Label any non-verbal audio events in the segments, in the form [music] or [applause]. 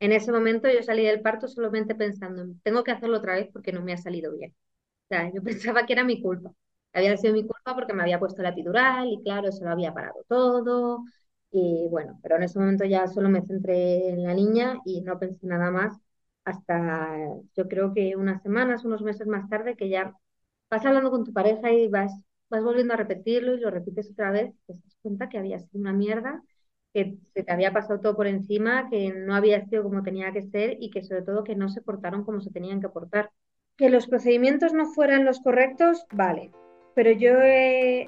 En ese momento yo salí del parto solamente pensando, tengo que hacerlo otra vez porque no me ha salido bien. O sea, yo [laughs] pensaba que era mi culpa. Había sido mi culpa porque me había puesto la epidural y claro, eso lo había parado todo. Y bueno, pero en ese momento ya solo me centré en la niña y no pensé nada más hasta yo creo que unas semanas, unos meses más tarde, que ya vas hablando con tu pareja y vas, vas volviendo a repetirlo y lo repites otra vez, te das cuenta que había sido una mierda, que se te había pasado todo por encima, que no había sido como tenía que ser y que sobre todo que no se portaron como se tenían que portar. Que los procedimientos no fueran los correctos, vale, pero yo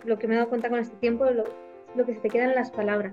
lo que me he dado cuenta con este tiempo es lo, lo que se te quedan las palabras.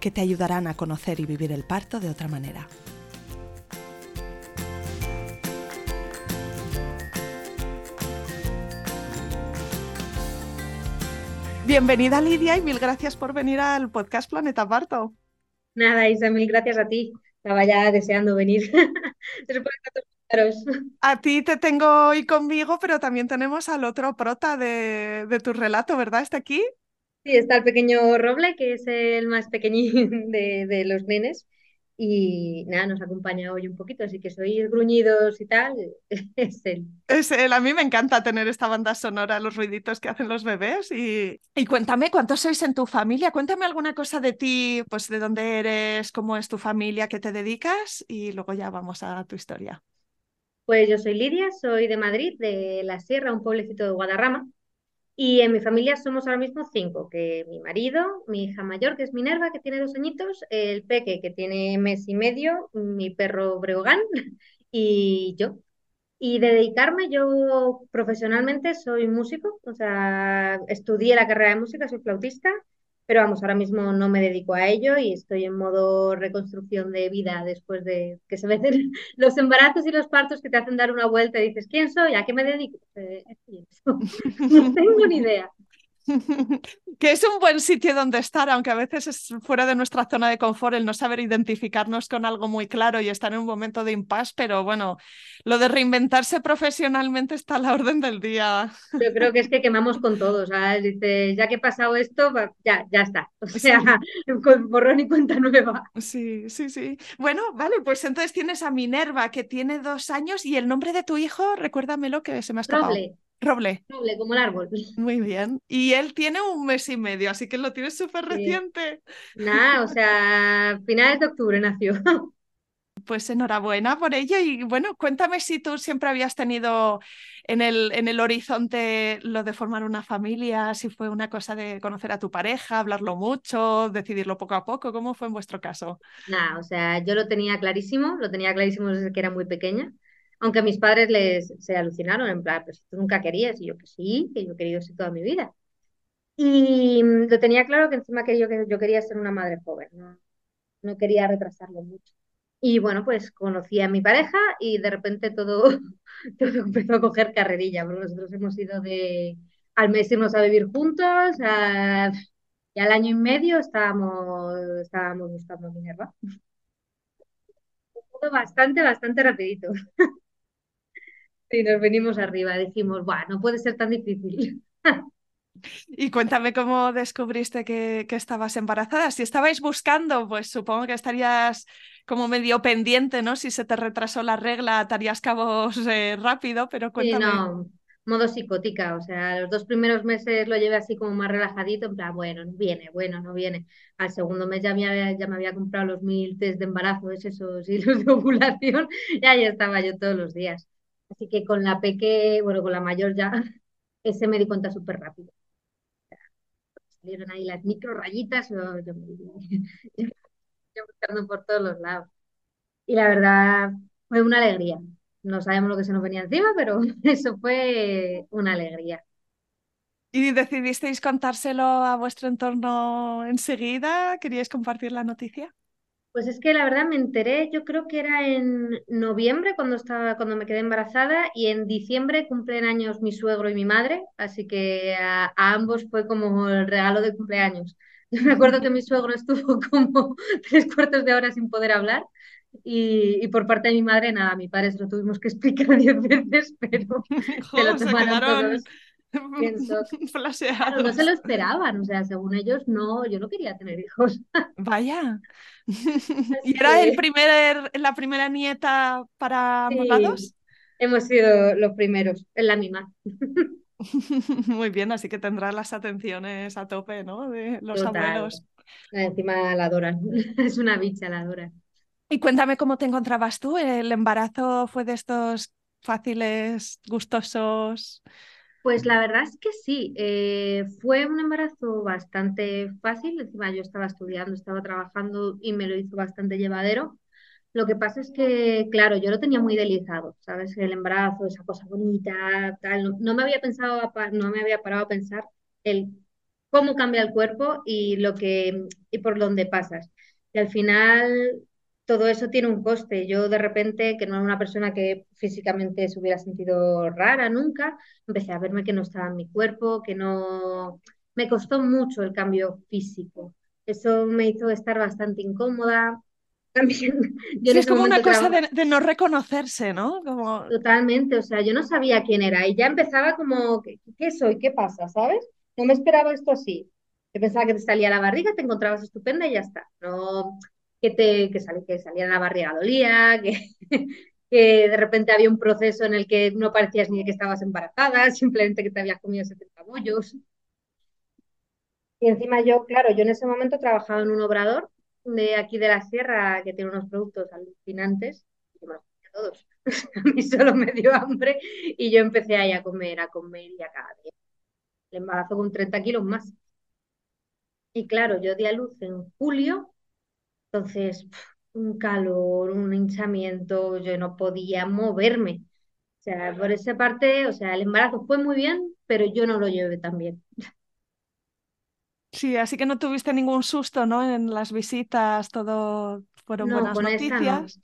que te ayudarán a conocer y vivir el parto de otra manera. Bienvenida Lidia y mil gracias por venir al podcast Planeta Parto. Nada, Isa, mil gracias a ti. Estaba ya deseando venir. [laughs] a ti te tengo hoy conmigo, pero también tenemos al otro prota de, de tu relato, ¿verdad? ¿Está aquí? Sí, está el pequeño Roble, que es el más pequeñín [laughs] de, los nenes. Y nada, nos acompaña hoy un poquito, así que sois gruñidos y tal, [laughs] es él. Es él, a mí me encanta tener esta banda sonora, los ruiditos que hacen los bebés. Y, y cuéntame, ¿cuántos sois en tu familia? Cuéntame alguna cosa de ti, pues de dónde eres, cómo es tu familia, qué te dedicas y luego ya vamos a tu historia. Pues yo soy Lidia, soy de Madrid, de La Sierra, un pueblecito de Guadarrama. Y en mi familia somos ahora mismo cinco, que mi marido, mi hija mayor, que es Minerva, que tiene dos añitos, el peque, que tiene mes y medio, mi perro Breogán [laughs] y yo. Y de dedicarme, yo profesionalmente soy músico, o sea, estudié la carrera de música, soy flautista, pero vamos, ahora mismo no me dedico a ello y estoy en modo reconstrucción de vida después de que se ven [laughs] los embarazos y los partos que te hacen dar una vuelta y dices, ¿quién soy? ¿A qué me dedico? Eh, no [laughs] tengo ni idea. Que es un buen sitio donde estar, aunque a veces es fuera de nuestra zona de confort el no saber identificarnos con algo muy claro y estar en un momento de impasse, pero bueno, lo de reinventarse profesionalmente está a la orden del día. Yo creo que es que quemamos con todos, Dice, ya que he pasado esto, ya, ya está. O sea, con borrón y cuenta nueva. Sí, sí, sí. Bueno, vale, pues entonces tienes a Minerva, que tiene dos años, y el nombre de tu hijo, recuérdamelo que se me ha escapado. Roble. Roble, como el árbol. [laughs] Muy bien. Y él tiene un mes y medio, así que lo tienes súper reciente. Nada, o sea, finales de octubre nació. [laughs] Pues enhorabuena por ello. Y bueno, cuéntame si tú siempre habías tenido en el, en el horizonte lo de formar una familia, si fue una cosa de conocer a tu pareja, hablarlo mucho, decidirlo poco a poco. ¿Cómo fue en vuestro caso? Nada, o sea, yo lo tenía clarísimo, lo tenía clarísimo desde que era muy pequeña. Aunque mis padres les se alucinaron, en plan, pues tú nunca querías, y yo que sí, que yo he querido toda mi vida. Y mm, lo tenía claro que encima que yo, que yo quería ser una madre joven, no, no quería retrasarlo mucho. Y bueno, pues conocí a mi pareja y de repente todo, [laughs] empezó a coger carrerilla, nosotros hemos ido de al mes irnos a vivir juntos, y al año y medio estábamos, estábamos buscando Minerva. [laughs] Bastante, bastante rapidito. [laughs] Sí, nos venimos arriba, dijimos, Buah, no puede ser tan difícil. [laughs] Y cuéntame cómo descubriste que, que, estabas embarazada. Si estabais buscando, pues supongo que estarías como medio pendiente, ¿no? Si se te retrasó la regla, atarías cabos eh, rápido, pero cuéntame. Sí, no, modo psicótica, o sea, los dos primeros meses lo llevé así como más relajadito, en plan, bueno, no viene, bueno, no viene. Al segundo mes ya me había, ya me había comprado los mil test de embarazo, esos [laughs] y los de ovulación, y ahí estaba yo todos los días. Así que con la peque, bueno, con la mayor ya, [laughs] ese me di cuenta súper rápido. Salieron ahí las micro rayitas, [laughs] yo, yo, buscando por todos los lados. Y la verdad, fue una alegría. No sabemos lo que se nos venía encima, pero [laughs] eso fue una alegría. ¿Y decidisteis contárselo a vuestro entorno enseguida? ¿Queríais compartir la noticia? Pues es que la verdad me enteré, yo creo que era en noviembre cuando estaba, cuando me quedé embarazada y en diciembre cumplen años mi suegro y mi madre, así que a, ambos fue como el regalo de cumpleaños. [laughs] Yo me acuerdo que mi suegro estuvo [laughs] como tres cuartos de hora sin poder hablar y, por parte de mi madre nada, mi padre se lo tuvimos que [laughs] explicar diez veces, pero se lo tomaron todos no se lo esperaban, o sea, según ellos, no, yo no quería tener hijos. Vaya. [laughs] ¿Y era el primer, la primera nieta para sí, Hemos sido los primeros, en la misma. Muy bien, así que tendrás las atenciones a tope, ¿no? De los abuelos. Encima la adoran, [laughs] es una bicha la adoran. Y cuéntame cómo te encontrabas tú. ¿El embarazo fue de estos fáciles, gustosos? Pues la verdad es que sí, eh, fue un embarazo bastante fácil, encima yo estaba estudiando, estaba trabajando y me lo hizo bastante llevadero. Lo que pasa es que, claro, yo lo tenía muy delizado, ¿sabes? El embarazo, esa cosa bonita, tal. No, me había pensado, no me había parado a pensar el cómo cambia el cuerpo y lo que y por dónde pasas. Y al final todo eso tiene un coste. Yo de repente, que no era una persona que físicamente se hubiera sentido rara nunca, empecé a verme que no estaba en mi cuerpo, que no... Me costó mucho el cambio físico. Eso me hizo estar bastante incómoda. [laughs] También, yo es como una cosa de, no reconocerse, ¿no? Como... Totalmente, o sea, yo no sabía quién era y ya empezaba como, ¿qué, qué soy? ¿Qué pasa? ¿Sabes? No me esperaba esto así. Yo pensaba que te salía la barriga, te encontrabas estupenda y ya está. No, que, te, que, que salía la barriga dolía, que, [laughs] que de repente había un proceso en el que no parecías ni que estabas embarazada, [laughs] simplemente que te habías comido 70 bollos. Y encima yo, claro, yo en ese momento trabajaba en un obrador de aquí de la sierra que tiene unos productos alucinantes, y me los todos. [laughs] a mí solo me dio hambre y yo empecé ahí a comer, a comer y a cada día. El embarazo con 30 kilos más. Y claro, yo di a luz en julio entonces, un calor, un hinchamiento, yo no podía moverme. O sea, por esa parte, o sea, el embarazo fue muy bien, pero yo no lo llevé tan bien. Sí, así que no tuviste ningún susto, ¿no? En las visitas, todo fueron buenas con noticias.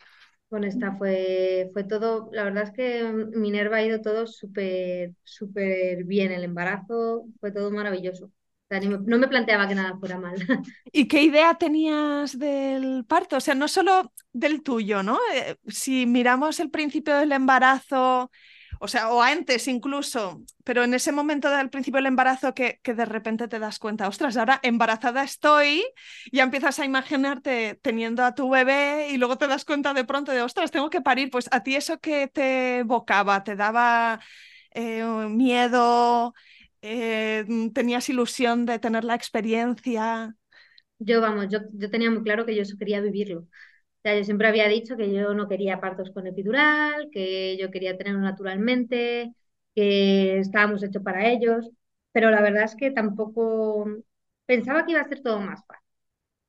Con esta fue, fue todo, la verdad es que Minerva ha ido todo súper, súper bien. El embarazo fue todo maravilloso no me planteaba que nada fuera mal. [laughs] ¿Y qué idea tenías del parto? O sea, no solo del tuyo, ¿no? Eh, si miramos el principio del embarazo, o sea, o antes incluso, pero en ese momento del principio del embarazo que, que de repente te das cuenta, ostras, ahora embarazada estoy, ya empiezas a imaginarte teniendo a tu bebé y luego te das cuenta de pronto de, ostras, tengo que parir, pues a ti eso que te evocaba, te daba eh, miedo, eh, tenías ilusión de tener la experiencia. Yo, vamos, yo, yo tenía muy claro que yo eso quería vivirlo. Yo siempre había dicho que yo no quería partos con epidural, que yo quería tenerlo naturalmente, que estábamos hechos para ellos, pero la verdad es que tampoco pensaba que iba a ser todo más fácil.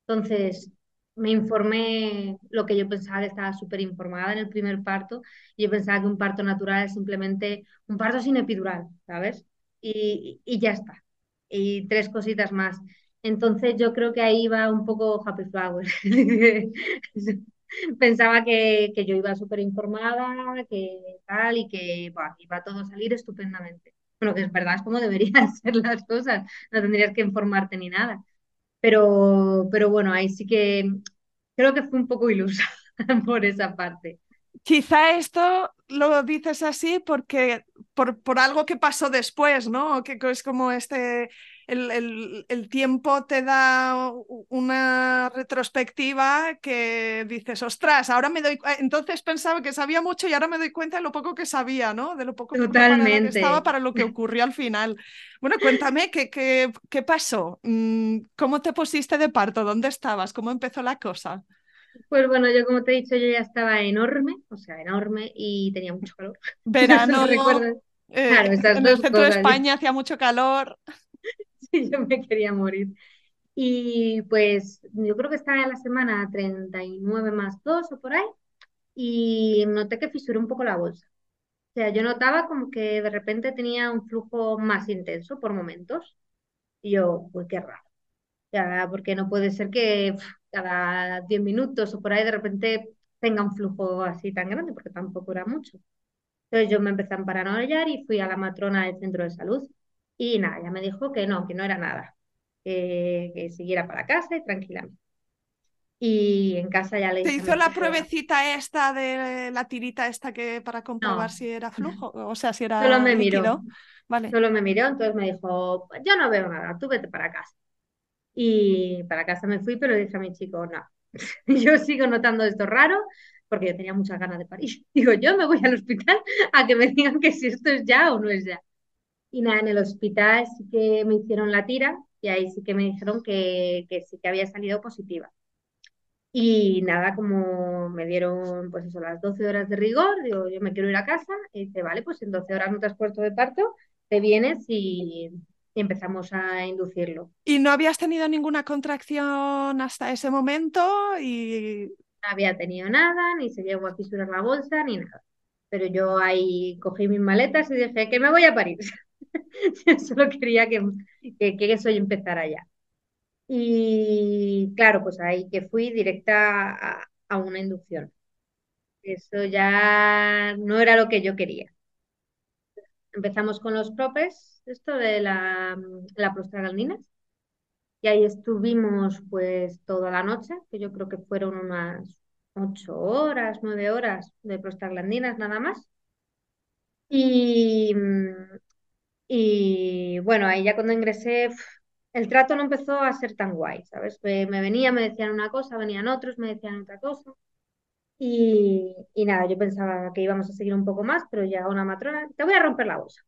Entonces, me informé lo que yo pensaba estaba súper informada en el primer parto, y yo pensaba que un parto natural es simplemente un parto sin epidural, ¿sabes? Y, ya está. Y tres cositas más. Entonces yo creo que ahí va un poco Happy Flower. [laughs] Pensaba que, que, yo iba súper informada, que tal, y que iba todo a salir estupendamente. Bueno, que es verdad, es como deberían [laughs] ser las cosas, no tendrías que informarte ni nada. Pero, pero bueno, ahí sí que creo que fue un poco ilusa [laughs] por esa parte. Quizá esto lo dices así porque por, por, algo que pasó después, ¿no? Que es como este, el, el, tiempo te da una retrospectiva que dices, ostras, ahora me doy entonces pensaba que sabía mucho y ahora me doy cuenta de lo poco que sabía, ¿no? De lo poco Totalmente. que estaba para lo que ocurrió al final. Bueno, cuéntame, ¿qué, qué, qué pasó? Mm, ¿Cómo te pusiste de parto? ¿Dónde estabas? ¿Cómo empezó la cosa? Pues bueno, yo como te he dicho, yo ya estaba enorme, o sea, enorme y tenía mucho calor. [laughs] Verano, eh, claro, en el centro de España hacía mucho calor. [laughs] Sí, yo me quería morir. Y pues yo creo que estaba en la semana 39 más 2 o por ahí. y noté que fisuré un poco la bolsa. O sea, yo notaba como que de repente tenía un flujo más intenso por momentos. Y yo, pues qué raro. Ya, porque no puede ser que cada 10 minutos o por ahí de repente tenga un flujo así tan grande, porque tampoco era mucho. Entonces yo me empecé a paranoiar y fui a la matrona del centro de salud y nada, ya me dijo que no, que no era nada, que, que siguiera para casa y tranquilamente. Y en casa ya le ¿Te hizo la pruebecita esta de la tirita esta que para comprobar No. si era flujo? O sea, si era Solo me líquido. miró. Vale. Solo me miró, entonces me dijo, yo no veo nada, tú vete para casa. Y para casa me fui, pero dije a mi chico, no, [laughs] yo sigo notando esto raro porque yo tenía muchas ganas de parir. [laughs] Digo, yo me voy al hospital a que me digan que si esto es ya o no es ya. Y nada, en el hospital sí que me hicieron la tira y ahí sí que me dijeron que, que sí que había salido positiva. Y nada, como me dieron pues eso, las 12 horas de rigor, digo, yo me quiero ir a casa, y dice, vale, pues en 12 horas no te has puesto de parto, te vienes y empezamos a inducirlo. ¿Y no habías tenido ninguna contracción hasta ese momento? Y No había tenido nada, ni se llegó a fisurar la bolsa, ni nada. Pero yo ahí cogí mis maletas y dije que me voy a parir. [laughs] Yo solo quería que, que, que eso empezara ya. Y claro, pues ahí que fui directa a, a una inducción. Eso ya no era lo que yo quería. Empezamos con los propes, esto de la, la prostaglandinas, y ahí estuvimos pues toda la noche, que yo creo que fueron unas ocho horas, nueve horas de prostaglandinas nada más. Y, y bueno, ahí ya cuando ingresé, el trato no empezó a ser tan guay, ¿sabes? Me, me venía, me decían una cosa, venían otros, me decían otra cosa. Y, y nada, yo pensaba que íbamos a seguir un poco más, pero ya una matrona, te voy a romper la bolsa.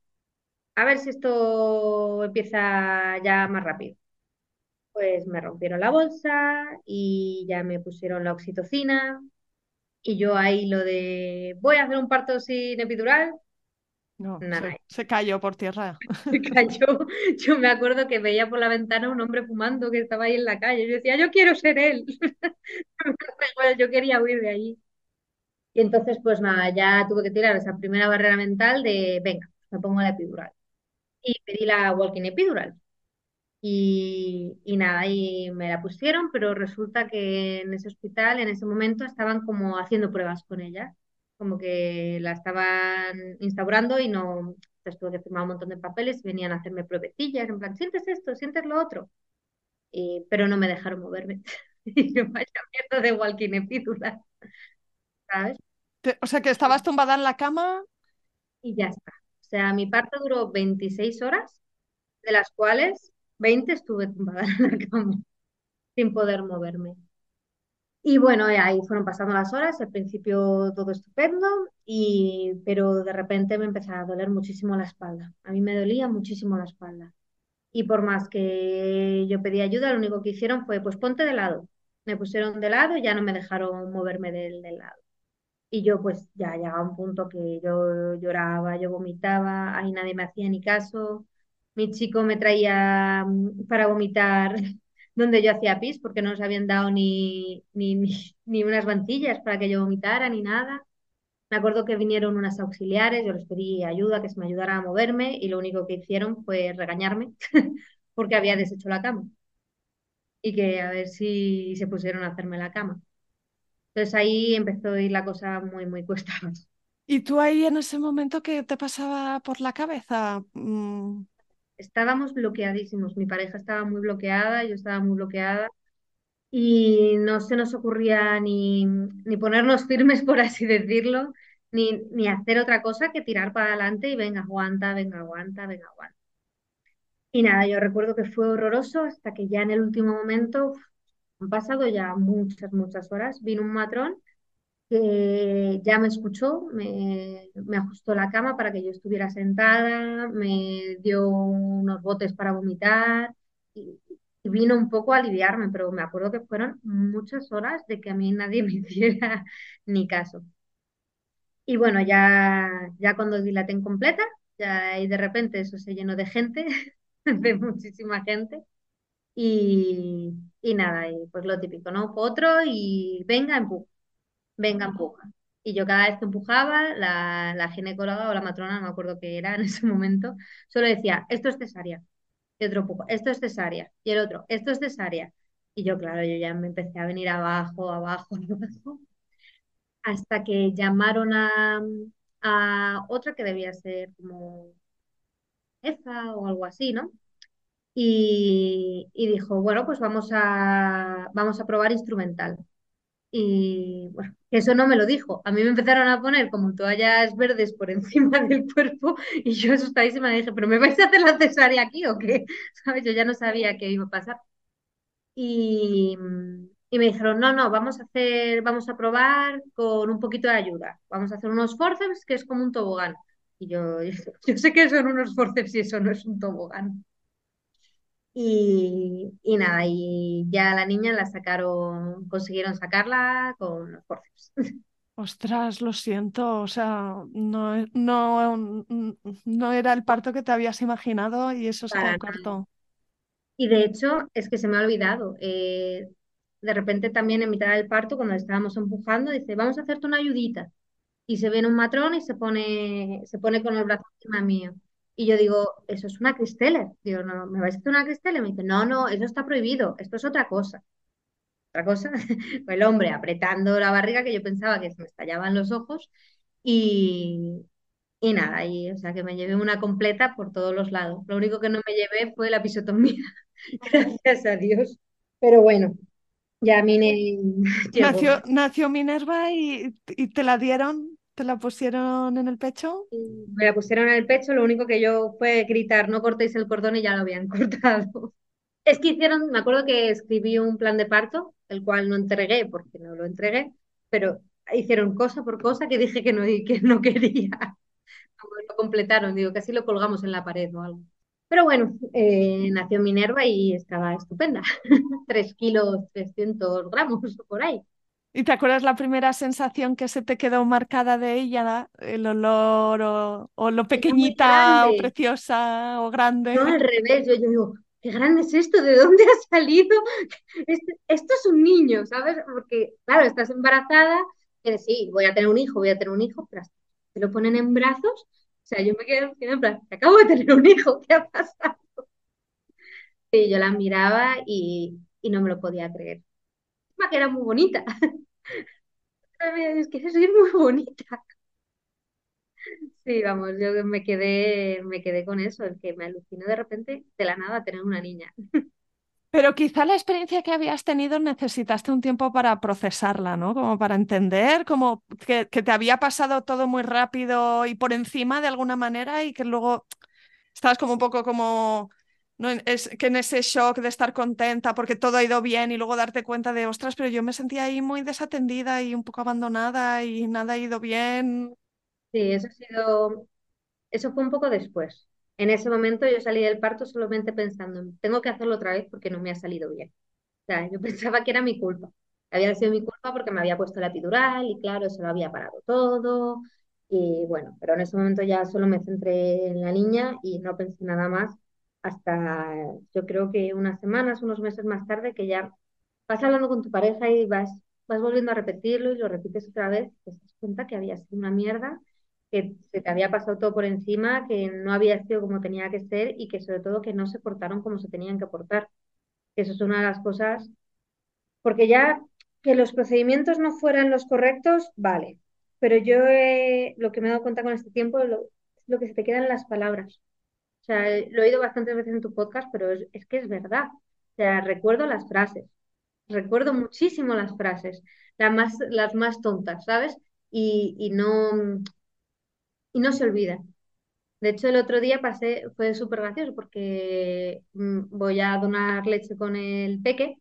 A ver si esto empieza ya más rápido. Pues me rompieron la bolsa y ya me pusieron la oxitocina. Y yo ahí lo de voy a hacer un parto sin epidural, no, nada, se, se cayó por tierra. [laughs] se cayó. Yo me acuerdo que veía por la ventana un hombre fumando que estaba ahí en la calle. Yo decía, yo quiero ser él. [laughs] Yo quería huir de allí. Y entonces, pues nada, ya tuve que tirar esa primera barrera mental de, venga, me pongo la epidural. Y pedí la walking epidural. Y, y nada, y me la pusieron, pero resulta que en ese hospital, en ese momento, estaban como haciendo pruebas con ella, como que la estaban instaurando y no, pues tuve que firmar un montón de papeles y venían a hacerme pruebecillas, en plan, sientes esto, sientes lo otro, y, pero no me dejaron moverme. [laughs] Y yo, vaya mierda de walking epidural, ¿sabes? O sea, que estabas tumbada en la cama. Y ya está. Sea, mi parto duró 26 horas, de las cuales 20 estuve tumbada [laughs] en la cama, sin poder moverme. Y bueno, ahí fueron pasando las horas, al principio todo estupendo, y, pero de repente me empezaba a doler muchísimo la espalda. A mí me dolía muchísimo la espalda. Y por más que yo pedí ayuda, lo único que hicieron fue, pues ponte de lado. Me pusieron de lado y ya no me dejaron moverme del, del lado. Y yo pues ya llegaba un punto que yo lloraba, yo vomitaba, ahí nadie me hacía ni caso. Mi chico me traía mm, para vomitar [laughs] donde yo hacía pis porque no nos habían dado ni, ni, ni, [laughs] ni unas mantillas para que yo vomitara ni nada. Me acuerdo que vinieron unas auxiliares, yo les pedí ayuda, que se me ayudara a moverme y lo único que hicieron fue regañarme [laughs] porque había deshecho la cama y que a ver si se pusieron a hacerme la cama. Entonces ahí empezó a ir la cosa muy, muy cuesta. [laughs] ¿Y tú ahí en ese momento qué te pasaba por la cabeza? Mm, Estábamos bloqueadísimos, mi pareja estaba muy bloqueada, yo estaba muy bloqueada y no se nos ocurría ni, ni ponernos firmes, por así decirlo, ni, ni hacer otra cosa que tirar para adelante y venga, aguanta, venga, aguanta, venga, aguanta. Y nada, yo recuerdo que fue horroroso hasta que ya en el último momento, han pasado ya muchas, muchas horas, vino un matrón que ya me escuchó, me, ajustó la cama para que yo estuviera sentada, me dio unos botes para vomitar y, vino un poco a aliviarme, pero me acuerdo que fueron muchas horas de que a mí nadie [laughs] me hiciera ni caso. Y bueno, ya, ya cuando dilaté en completa, ya y de repente eso se llenó de gente, [laughs] de muchísima gente. Y, y nada, y pues lo típico, ¿no? Otro y venga, empuja, venga, empuja. Y yo cada vez que empujaba, la, la ginecóloga o la matrona, no me acuerdo qué era [laughs] en ese momento, solo decía, esto es cesárea. Y otro poco, esto es cesárea. Y el otro, esto es cesárea. Y yo, claro, yo ya me empecé a venir abajo, abajo, [laughs] abajo, hasta que llamaron a, a otra que debía ser como EFA o algo así, ¿no? Y, dijo, bueno, pues vamos a, vamos a probar instrumental. Y bueno, eso no me lo dijo. A mí me empezaron a poner como toallas verdes por [laughs] encima del cuerpo y yo asustadísima dije, ¿pero me vais a hacer la cesárea aquí o qué? [laughs] ¿Sabes? Yo ya no sabía qué iba a pasar. Y, y me dijeron, no, no, vamos a hacer, vamos a probar con un poquito de ayuda. Vamos a hacer unos forceps que es como un tobogán. Y yo, [laughs] yo sé que son unos forceps y eso no es un tobogán. Y, y nada, y ya la niña la sacaron, consiguieron sacarla con los forceps. [laughs] Ostras, lo siento, o sea, no, no, no era el parto que te habías imaginado y eso se Para cortó. Y de hecho, es que se me ha olvidado. eh, de repente también en mitad del parto, cuando estábamos empujando, dice, vamos a hacerte una ayudita. Y se viene un matrón y se pone, se pone con el brazo encima mío. Y yo digo, eso es una Cristeller. Digo, no, ¿me vais a hacer una Cristeller? Me dice, no, no, eso está prohibido, esto es otra cosa. Otra cosa, [laughs] el hombre apretando la barriga que yo pensaba que se me estallaban los ojos y, y nada, y, o sea que me llevé una completa por todos los lados. Lo único que no me llevé fue la pisotomía, [laughs] gracias a Dios. Pero bueno, ya Mine. [laughs] Nació, nació Minerva y, y te la dieron, te la pusieron en el pecho. Me la pusieron en el pecho, lo único que yo fue gritar, no cortéis el cordón y ya lo habían [laughs] cortado. Es que hicieron, me acuerdo que escribí un plan de parto, el cual no entregué porque no lo entregué, pero hicieron cosa por cosa que dije que no, que no [laughs] quería. Lo completaron, digo, casi lo colgamos en la pared o algo. Pero bueno, eh, nació Minerva y estaba estupenda. [laughs] 3 kilos, 300 gramos por ahí. ¿Y te acuerdas la primera sensación que se te quedó marcada de ella? El olor o, o lo pequeñita o preciosa o grande. No, al revés, yo, yo digo, qué grande es esto, ¿de dónde ha salido? [laughs] Este- esto es un niño, ¿sabes? Porque, claro, estás embarazada, que sí, voy a tener un hijo, voy a tener un hijo, pero te lo ponen en brazos, o sea, yo me quedo en plan, acabo de tener un hijo, ¿qué ha pasado? [laughs] Y yo la miraba y, y no me lo podía creer. Que era muy bonita. [laughs] Es que es muy bonita. Sí, vamos, yo me quedé, me quedé con eso, el que me alucinó de repente de la nada tener una niña. Pero quizá la experiencia que habías tenido necesitaste un tiempo para procesarla, ¿no? Como para entender, como que, que te había pasado todo muy rápido y por encima de alguna manera y que luego estabas como un poco como, ¿no? Es que en ese shock de estar contenta porque todo ha ido bien y luego darte cuenta de, ostras, pero yo me sentía ahí muy desatendida y un poco abandonada y nada ha ido bien. Sí, eso ha sido, eso fue un poco después. En ese momento yo salí del parto solamente pensando, en, tengo que hacerlo otra vez porque no me ha salido bien. O sea, yo [laughs] pensaba que era mi culpa. Había sido mi culpa porque me había puesto la epidural y claro, eso lo había parado todo. Y bueno, pero en ese momento ya solo me centré en la niña y no pensé nada más hasta yo creo que unas semanas, unos meses más tarde, que ya vas hablando con tu pareja y vas, vas volviendo a repetirlo y lo repites otra vez, te das cuenta que había sido una mierda, que se te había pasado todo por encima, que no había sido como tenía que ser y que sobre todo que no se portaron como se tenían que portar. Eso es una de las cosas, porque ya que los procedimientos no fueran los correctos, vale, pero yo eh, lo que me he dado cuenta con este tiempo lo, es lo que se te quedan las palabras. O sea, lo he oído bastantes veces en tu podcast, pero es, que es verdad. O sea, recuerdo las frases, recuerdo muchísimo las frases, las más, las más tontas, ¿sabes? Y, no, y no se olvidan. De hecho, el otro día pasé, fue súper gracioso porque mm, voy a donar leche con el peque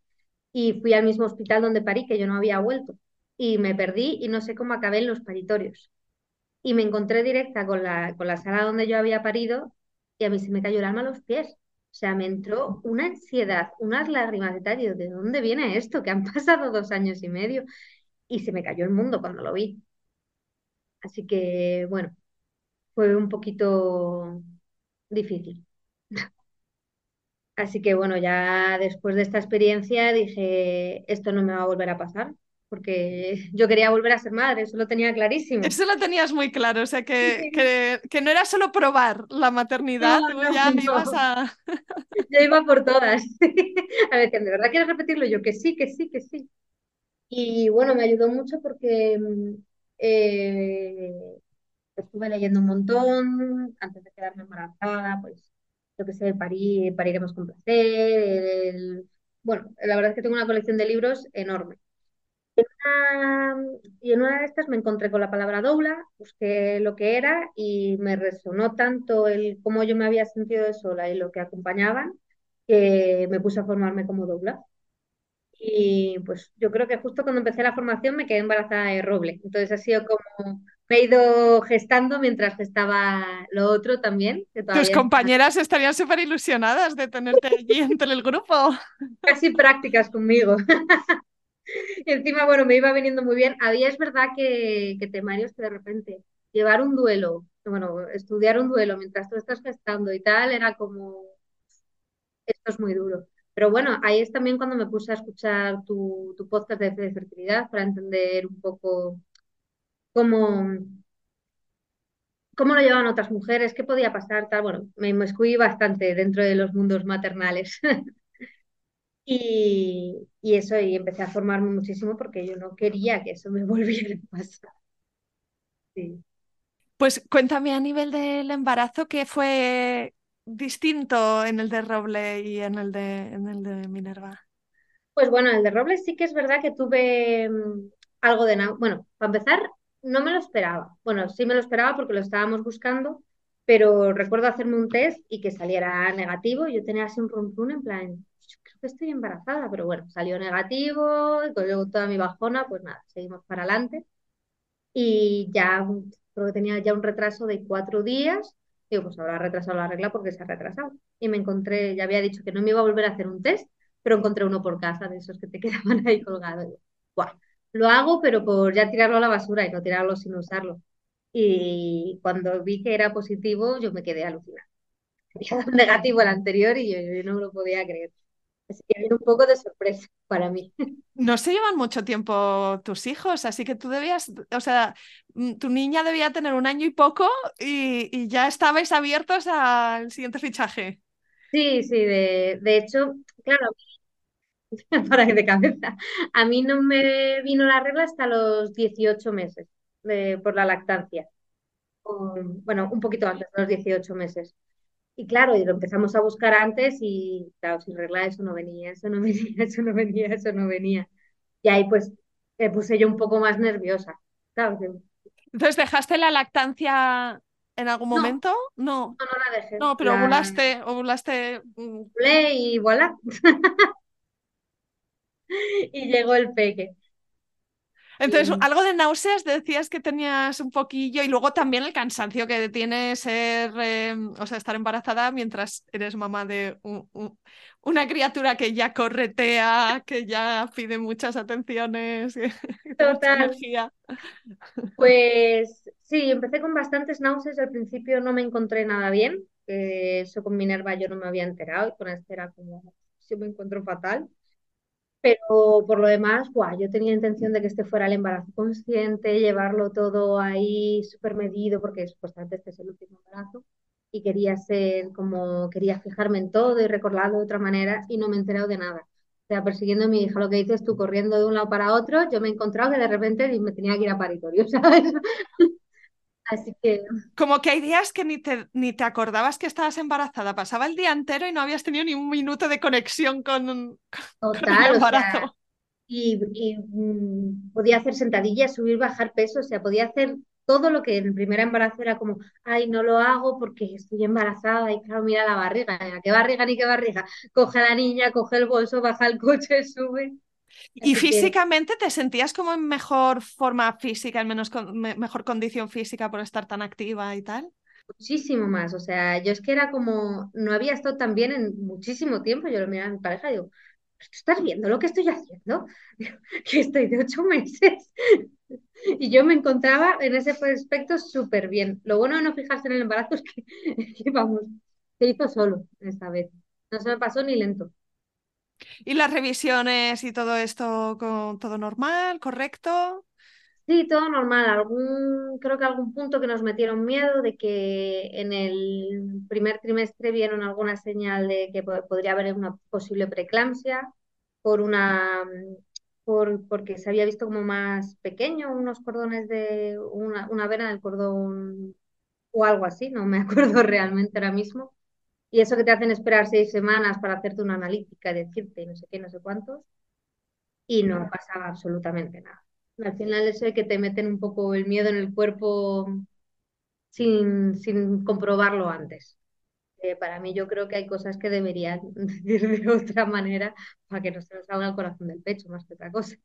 y fui al mismo hospital donde parí, que yo no había vuelto. Y me perdí y no sé cómo acabé en los paritorios. Y me encontré directa con la, con la sala donde yo había parido y a mí se me cayó el alma a los pies. O sea, me entró una ansiedad, unas lágrimas de tal, ¿de dónde viene esto? Que han [laughs] pasado dos años y medio y se me cayó el mundo cuando lo vi. Así que, bueno, fue un poquito difícil. [laughs] Así que, bueno, ya después de esta experiencia dije, esto no me va a volver a pasar, porque yo quería volver a ser madre, eso lo tenía clarísimo. Eso lo tenías muy claro, o sea, que, que, no era solo probar la maternidad, tú ya ibas a... [laughs] Yo iba por todas. [laughs] A ver, ¿de verdad quieres repetirlo? Yo que sí, que sí, que sí. Y bueno, me ayudó mucho porque mm, eh, estuve leyendo un montón antes de quedarme embarazada, pues lo que sé, parir, pariremos con placer. Bueno, la verdad es que tengo una colección de libros enorme. Y en una de estas me encontré con la palabra doula, busqué lo que era y me resonó tanto el cómo yo me había sentido de sola y lo que acompañaban que me puse a formarme como doula. Y pues yo creo que justo cuando empecé la formación me quedé embarazada de roble. Entonces ha sido como me he ido gestando mientras gestaba lo otro también. Tus compañeras estarían súper ilusionadas de tenerte allí entre el grupo. Casi prácticas conmigo. [laughs] y [laughs] encima, bueno, me iba viniendo muy bien. Había, es verdad que, que temarios que de repente llevar un duelo, bueno, estudiar un duelo mientras tú estás gestando y tal, era como, esto es muy duro. Pero bueno, ahí es también cuando me puse a escuchar tu, tu podcast de, de fertilidad para entender un poco cómo, cómo lo llevaban otras mujeres, qué podía pasar, tal. Bueno, me inmiscuí bastante dentro de los mundos maternales. [laughs] y, y, eso, y empecé a formarme muchísimo porque yo no quería que eso me [laughs] volviera a pasar. Sí. Pues cuéntame a nivel del embarazo, ¿qué fue distinto en el de Roble y en el de, en el de Minerva? Pues bueno, el de Roble sí que es verdad que tuve mm, algo de... Bueno, para empezar, no me lo esperaba. Bueno, sí me lo esperaba porque lo estábamos buscando, pero recuerdo hacerme un test y que saliera negativo. Yo tenía así un rum en plan, estoy embarazada, pero bueno, salió negativo, y con toda mi bajona, pues nada, seguimos para adelante. Y ya creo que tenía ya un retraso de cuatro días Digo, pues habrá retrasado la regla porque se ha retrasado. Y me encontré, ya había dicho que no me iba a volver a hacer un test, pero encontré uno por casa de esos que te [laughs] quedaban ahí colgados. Lo hago, pero por ya tirarlo a la basura y no tirarlo sin usarlo. Y cuando vi que era positivo, yo me quedé alucinada. [laughs] Dado negativo el anterior y yo, no lo podía creer. Así que viene un poco de sorpresa para mí. [laughs] No se llevan mucho tiempo tus hijos, así que tú debías, o sea, mm, tu niña debía tener un año y poco y, ya estabais abiertos al siguiente fichaje. Sí, sí, de, de hecho, claro, [laughs] para que de cabeza, a mí no me vino la regla hasta los 18 meses por la lactancia. bueno, un poquito antes de los 18 meses. Y claro, y lo empezamos a buscar antes y claro, sin regla eso no venía, eso no [laughs] venía, eso no venía, eso no venía. Y ahí pues me puse yo un poco más nerviosa. Entonces, ¿dejaste la lactancia en algún momento? No. No, no la dejé. No, pero ovulaste, ovulaste. Mm. y voilà. [laughs] y llegó el peque. Entonces, algo de náuseas decías que tenías un poquillo y luego también el cansancio que tiene ser, em, o sea, estar embarazada mientras eres mamá de una criatura que ya corretea, que ya pide muchas atenciones, [laughs] Total. energía. Pues sí, empecé con bastantes náuseas. Al principio no me encontré nada bien. eso con Minerva yo no me había enterado y con este era como, sí me encuentro fatal. Pero por lo demás, yo tenía intención de que este fuera el embarazo consciente, llevarlo todo ahí súper medido, porque supuestamente este es el último embarazo, y quería ser como, quería fijarme en todo y recordarlo de otra manera, y no me he enterado de nada. O sea, persiguiendo a mi hija, lo que dices tú, corriendo de un lado para otro, yo me he encontrado que de repente me tenía que ir a paritorio, [laughs] ¿sabes? Así que... Como que hay días que ni te, ni te acordabas que estabas embarazada. Pasaba el día entero y no habías tenido ni un minuto de conexión con, Total, el embarazo. y, mm, podía hacer sentadillas, subir, bajar peso, o sea, podía hacer todo lo que en el primer embarazo era como, ay, no lo hago porque estoy embarazada y claro, mira la barriga, qué barriga ni qué barriga, coge a la niña, coge el bolso, baja el coche, sube. ¿Y físicamente te sentías como en mejor forma física, en menos mejor condición física por estar tan activa y tal? Muchísimo más, o sea, yo es que era como, no había estado tan bien en muchísimo tiempo, yo lo miraba a mi pareja y digo, ¿tú estás viendo lo que estoy haciendo? [laughs] que estoy de ocho meses. [laughs] y yo me encontraba en ese aspecto súper bien. Lo bueno de no fijarse en el embarazo es que, [laughs] que, vamos, se hizo solo esta vez. No se me pasó ni lento. ¿Y las revisiones y todo esto, con todo normal, correcto? Sí, todo normal. Algún, creo que algún punto que nos metieron miedo de que en el primer trimestre vieron alguna señal de que podría haber una posible preeclampsia por una por, porque se había visto como más pequeño unos cordones de una, una vena del cordón o algo así, no me [laughs] acuerdo realmente ahora mismo. Y eso que te hacen esperar seis semanas para hacerte una analítica y decirte no sé qué, no sé cuántos, y no pasaba absolutamente nada. Al final eso es que te meten un poco el miedo en el cuerpo sin, sin comprobarlo antes. Eh, para mí yo creo que hay cosas que deberían [laughs] decir de otra manera para que no se nos salga el corazón del pecho, más que otra cosa.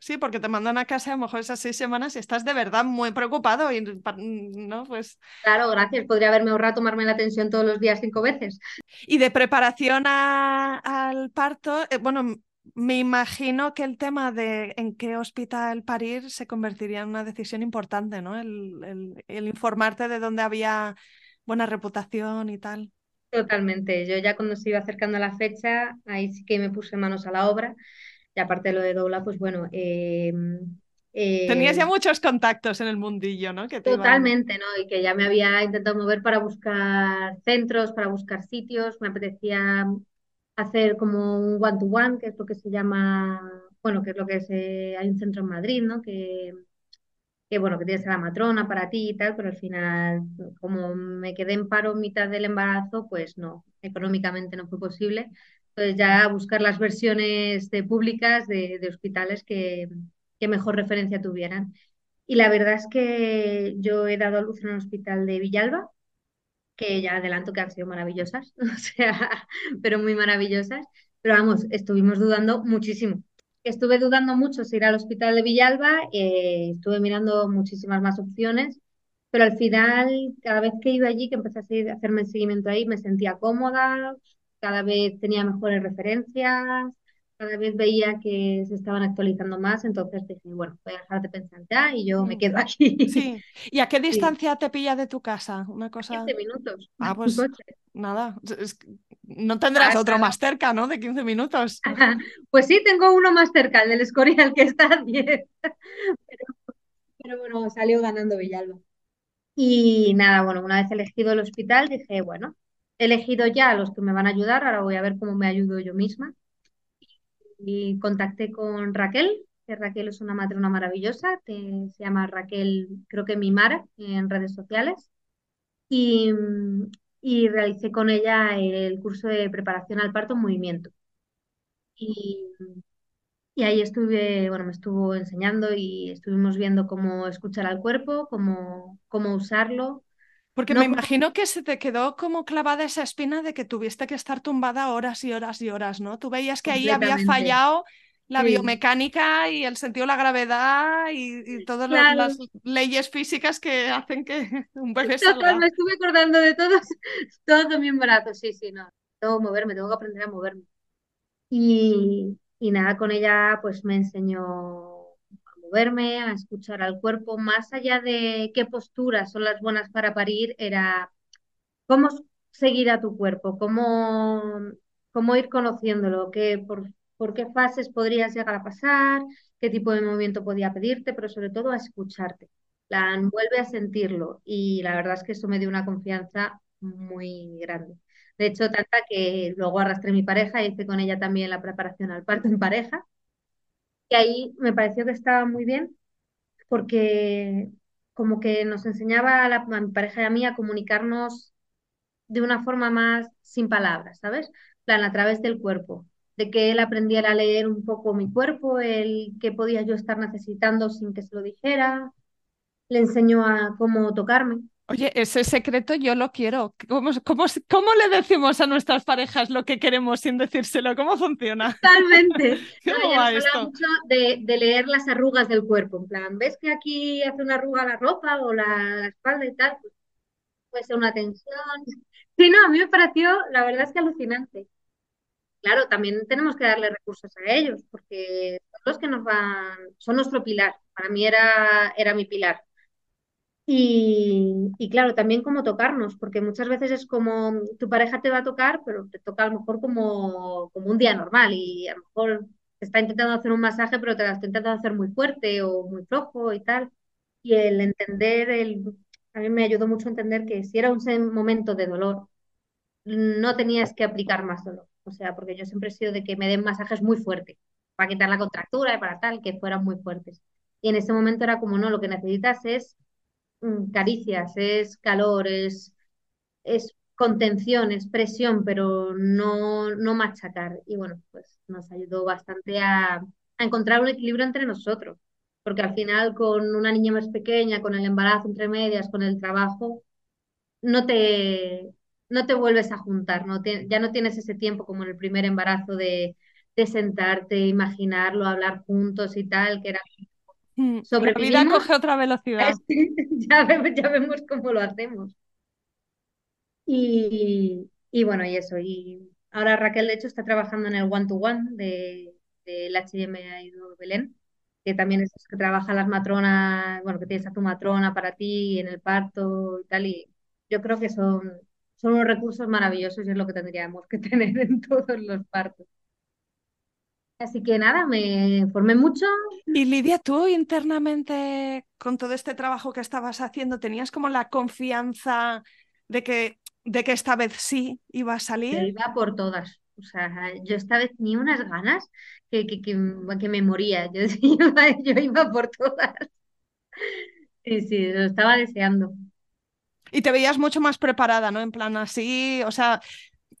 Sí, porque te mandan a casa a lo mejor esas seis semanas y estás de verdad muy preocupado y no, pues. Claro, gracias. Podría haberme ahorrado tomarme la tensión todos los días cinco veces. Y de preparación al parto, eh, bueno, me imagino que el tema de en qué hospital parir se convertiría en una decisión importante, ¿no? El, informarte de dónde había buena reputación y tal. Totalmente. Yo ya cuando se iba acercando la fecha, ahí sí que me puse manos a la obra. Y aparte de lo de Doula, pues bueno. Em, Tenías ya eh, muchos contactos en el mundillo, ¿no? Que totalmente, ¿no? Y que ya me había intentado mover para buscar centros, para buscar sitios. Me apetecía hacer como un one-to-one, que es lo que se llama, bueno, que es lo que es, eh, hay un centro en Madrid, ¿no? Que, que, bueno, que tienes a la matrona para ti y tal, pero al final, como me quedé en paro en mitad del embarazo, pues no, económicamente no fue posible. Entonces ya buscar las versiones de públicas de, hospitales que, que mejor referencia tuvieran. Y la verdad es que yo he dado luz en un hospital de Villalba, que ya adelanto que han sido maravillosas, [laughs] o sea, pero muy maravillosas. Pero vamos, estuvimos dudando muchísimo. Estuve dudando mucho si ir al hospital de Villalba, eh, estuve mirando muchísimas más opciones, pero al final, cada vez que iba allí, que empecé a hacerme el seguimiento ahí, me sentía cómoda, cada vez tenía mejores referencias, cada vez veía que se estaban actualizando más, entonces dije, bueno, voy a dejar de pensar ya y yo me mm. quedo aquí. Sí. ¿Y a qué [laughs] distancia te pilla de tu casa? Una cosa... 15 minutos. Ah, [laughs] pues nada, no tendrás otro más cerca, ¿no? De 15 minutos. [laughs] Pues sí, tengo uno más cerca, el del Escorial, que está a 10. Pero, pero bueno, salió ganando Villalba. Y nada, bueno, una vez elegido el hospital, dije, bueno, he elegido ya a los que me van a ayudar, ahora voy a ver cómo me ayudo yo misma y contacté con Raquel, que Raquel es una matrona maravillosa, se llama Raquel, creo que Mimara, en redes sociales, y, y realicé con ella el curso de preparación al parto en movimiento. Y, y ahí estuve, bueno, me estuvo enseñando y estuvimos viendo cómo escuchar al cuerpo, cómo, cómo usarlo, porque me imagino que se te quedó como clavada esa espina de que tuviste que estar tumbada horas y horas y horas, ¿no? Tú veías que ahí había fallado la biomecánica y el sentido de la gravedad y, todas las, leyes físicas que hacen que [laughs] un bebé salga. Me estuve acordando de todos, [laughs] todo mi embarazo, sí, sí, no. Tengo que moverme, tengo que aprender a moverme. Y, y nada, con ella pues me enseñó verme, a escuchar al cuerpo, más allá de qué posturas son las buenas para parir, era cómo seguir a tu cuerpo, cómo, cómo ir conociéndolo, qué, por, qué fases podrías llegar a pasar, qué tipo de movimiento podía pedirte, pero sobre todo a escucharte. La vuelve a sentirlo y la verdad es que eso me dio una confianza muy grande. De hecho, tanta que luego arrastré mi pareja, hice con ella también la preparación al parto en pareja y ahí me pareció que estaba muy bien porque como que nos enseñaba a, la, mi pareja y a mí a comunicarnos de una forma más sin palabras, ¿sabes? plan, a través del cuerpo, de que él aprendiera a leer un poco mi cuerpo, el qué podía yo estar necesitando sin que se lo dijera, le enseñó a cómo tocarme, Oye, ese secreto yo lo quiero. ¿Cómo, cómo, cómo le decimos a nuestras parejas lo que queremos sin decírselo? ¿Cómo funciona? Totalmente. [laughs] ¿Cómo va esto? mucho de, de, leer las arrugas del cuerpo. En plan, ¿ves que aquí hace una arruga la ropa o la, espalda y tal? Pues puede ser una tensión. Sí, no, a mí me pareció, la verdad es que alucinante. Claro, también tenemos que darle recursos a ellos, porque son los que nos van, son nuestro pilar. Para mí era, era mi pilar Y, y, claro, también como tocarnos, porque muchas veces es como tu pareja te va a tocar, pero te toca a lo mejor como, como un día normal y a lo mejor te está intentando hacer un masaje, pero te lo está intentando hacer muy fuerte o muy flojo y tal. Y el entender, el, a mí me ayudó mucho a entender que si era un momento de dolor, no tenías que aplicar más dolor. O sea, porque yo siempre he sido de que me den masajes muy fuertes, para quitar la contractura y para tal, que fueran muy fuertes. Y en ese momento era como, no, lo que necesitas es caricias, es calor, es, es contención, es presión, pero no, no machacar. Y bueno, pues nos ayudó bastante a, a encontrar un equilibrio entre nosotros, porque al final con una niña más pequeña, con el embarazo entre medias, con el trabajo, no te, no te vuelves a juntar, ¿no? ya no tienes ese tiempo como en el primer embarazo de, de sentarte, imaginarlo, hablar juntos y tal, que era Mm, la vida coge otra velocidad. [laughs] ya, vemos, ya vemos cómo lo hacemos. Y, y, bueno, y eso. Y ahora Raquel, de hecho, está trabajando en el one-to-one de, del HM Belén, que también es que trabaja las matronas, bueno, que tienes a tu matrona para ti en el parto y tal. Y yo creo que son, son unos recursos maravillosos y es lo que tendríamos que [laughs] tener en todos los partos. Así que nada, me informé mucho. Y Lidia, tú internamente, con todo este trabajo que estabas haciendo, ¿tenías como la confianza de que, de que esta vez sí iba a salir? Yo iba por todas. O sea, yo esta vez tenía unas ganas que, que, que, me moría. [laughs] Yo iba, yo iba por todas. Sí, sí, lo estaba deseando. Y te veías mucho más preparada, ¿no? En plan así, o sea,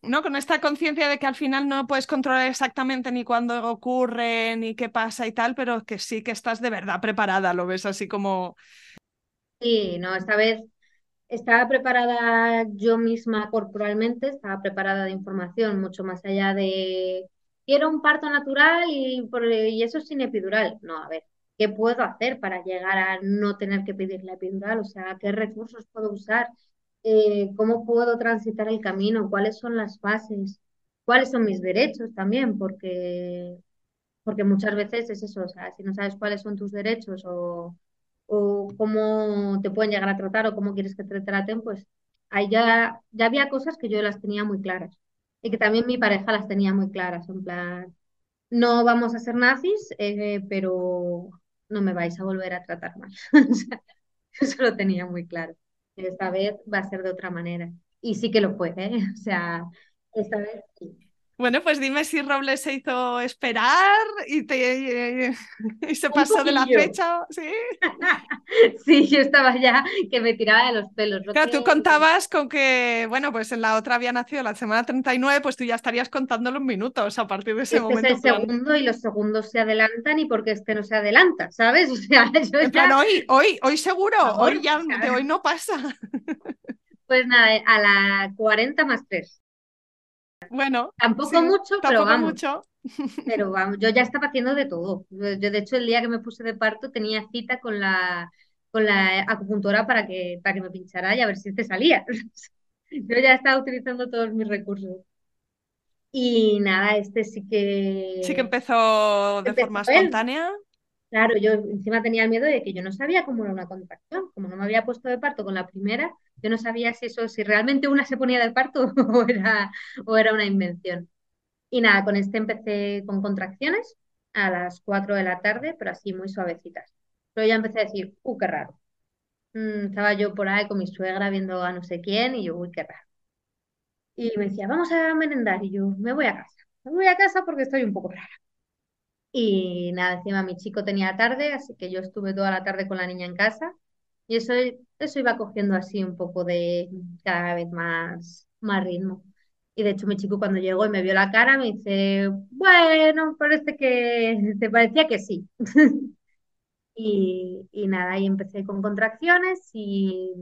¿no? Con esta conciencia de que al final no puedes controlar exactamente ni cuándo ocurre, ni qué pasa y tal, pero que sí que estás de verdad preparada, lo ves así como... Sí, no, esta vez estaba preparada yo misma corporalmente, estaba preparada de información, mucho más allá de quiero un parto natural y, por, y eso sin epidural. No, a ver, ¿qué puedo hacer para llegar a no tener que pedir la epidural? O sea, ¿qué recursos puedo usar? Eh, cómo puedo transitar el camino, cuáles son las fases, cuáles son mis derechos también, porque, porque muchas veces es eso, o sea, si no sabes cuáles son tus derechos o, o cómo te pueden llegar a tratar o cómo quieres que te traten, pues ahí ya, ya había cosas que yo las tenía muy claras y que también mi pareja las tenía muy claras, en plan, no vamos a ser nazis, eh, pero no me vais a volver a tratar mal. [laughs] eso lo tenía muy claro esta vez va a ser de otra manera. Y sí que lo fue, ¿eh? [laughs] O sea, esta vez sí. Bueno, pues dime si Robles se hizo esperar y, te, y se [laughs] pasó de la fecha, ¿sí? [laughs] sí, yo estaba ya que me tiraba de los pelos. Claro, tú contabas con que, bueno, pues en la otra había nacido la semana 39, pues tú ya estarías contando los minutos a partir de ese este momento. Es el segundo y los segundos se adelantan y porque este no se adelanta, ¿sabes? [laughs] O sea, yo en plan, hoy, hoy, hoy seguro, hoy ya, de hoy no pasa. Pues nada, a la 40 más 3. Bueno. Tampoco mucho, pero vamos. Mucho. Pero vamos, yo ya estaba haciendo de todo. Yo, de hecho, el día que me puse de parto tenía cita con la, con la acupuntora para que, para que me pinchara y a ver si te salía. [laughs] yo ya estaba utilizando todos mis recursos. Y nada, este sí que... Sí que empezó de forma espontánea. Claro, yo encima tenía el miedo de que yo no sabía cómo era una contracción, como no me había puesto de parto con la primera, yo no sabía si eso, si realmente una se ponía de parto [laughs] o era, o era una invención. Y nada, con este empecé con contracciones a las 4 de la tarde, pero así muy suavecitas. Pero ya empecé a decir, uh, qué raro. Mm, estaba yo por ahí con mi suegra viendo a no sé quién y yo, uy, qué raro. Y me decía, vamos a merendar. Y yo, me voy a casa. Me voy a casa porque estoy un poco rara. Y nada, encima mi chico tenía tarde, así que yo estuve toda la tarde con la niña en casa. Y eso, eso iba cogiendo así un poco de cada vez más, más ritmo. Y de hecho mi chico cuando llegó y me vio la cara me dice, bueno, parece que [laughs] te parecía que sí. [laughs] y, y nada, ahí empecé con contracciones y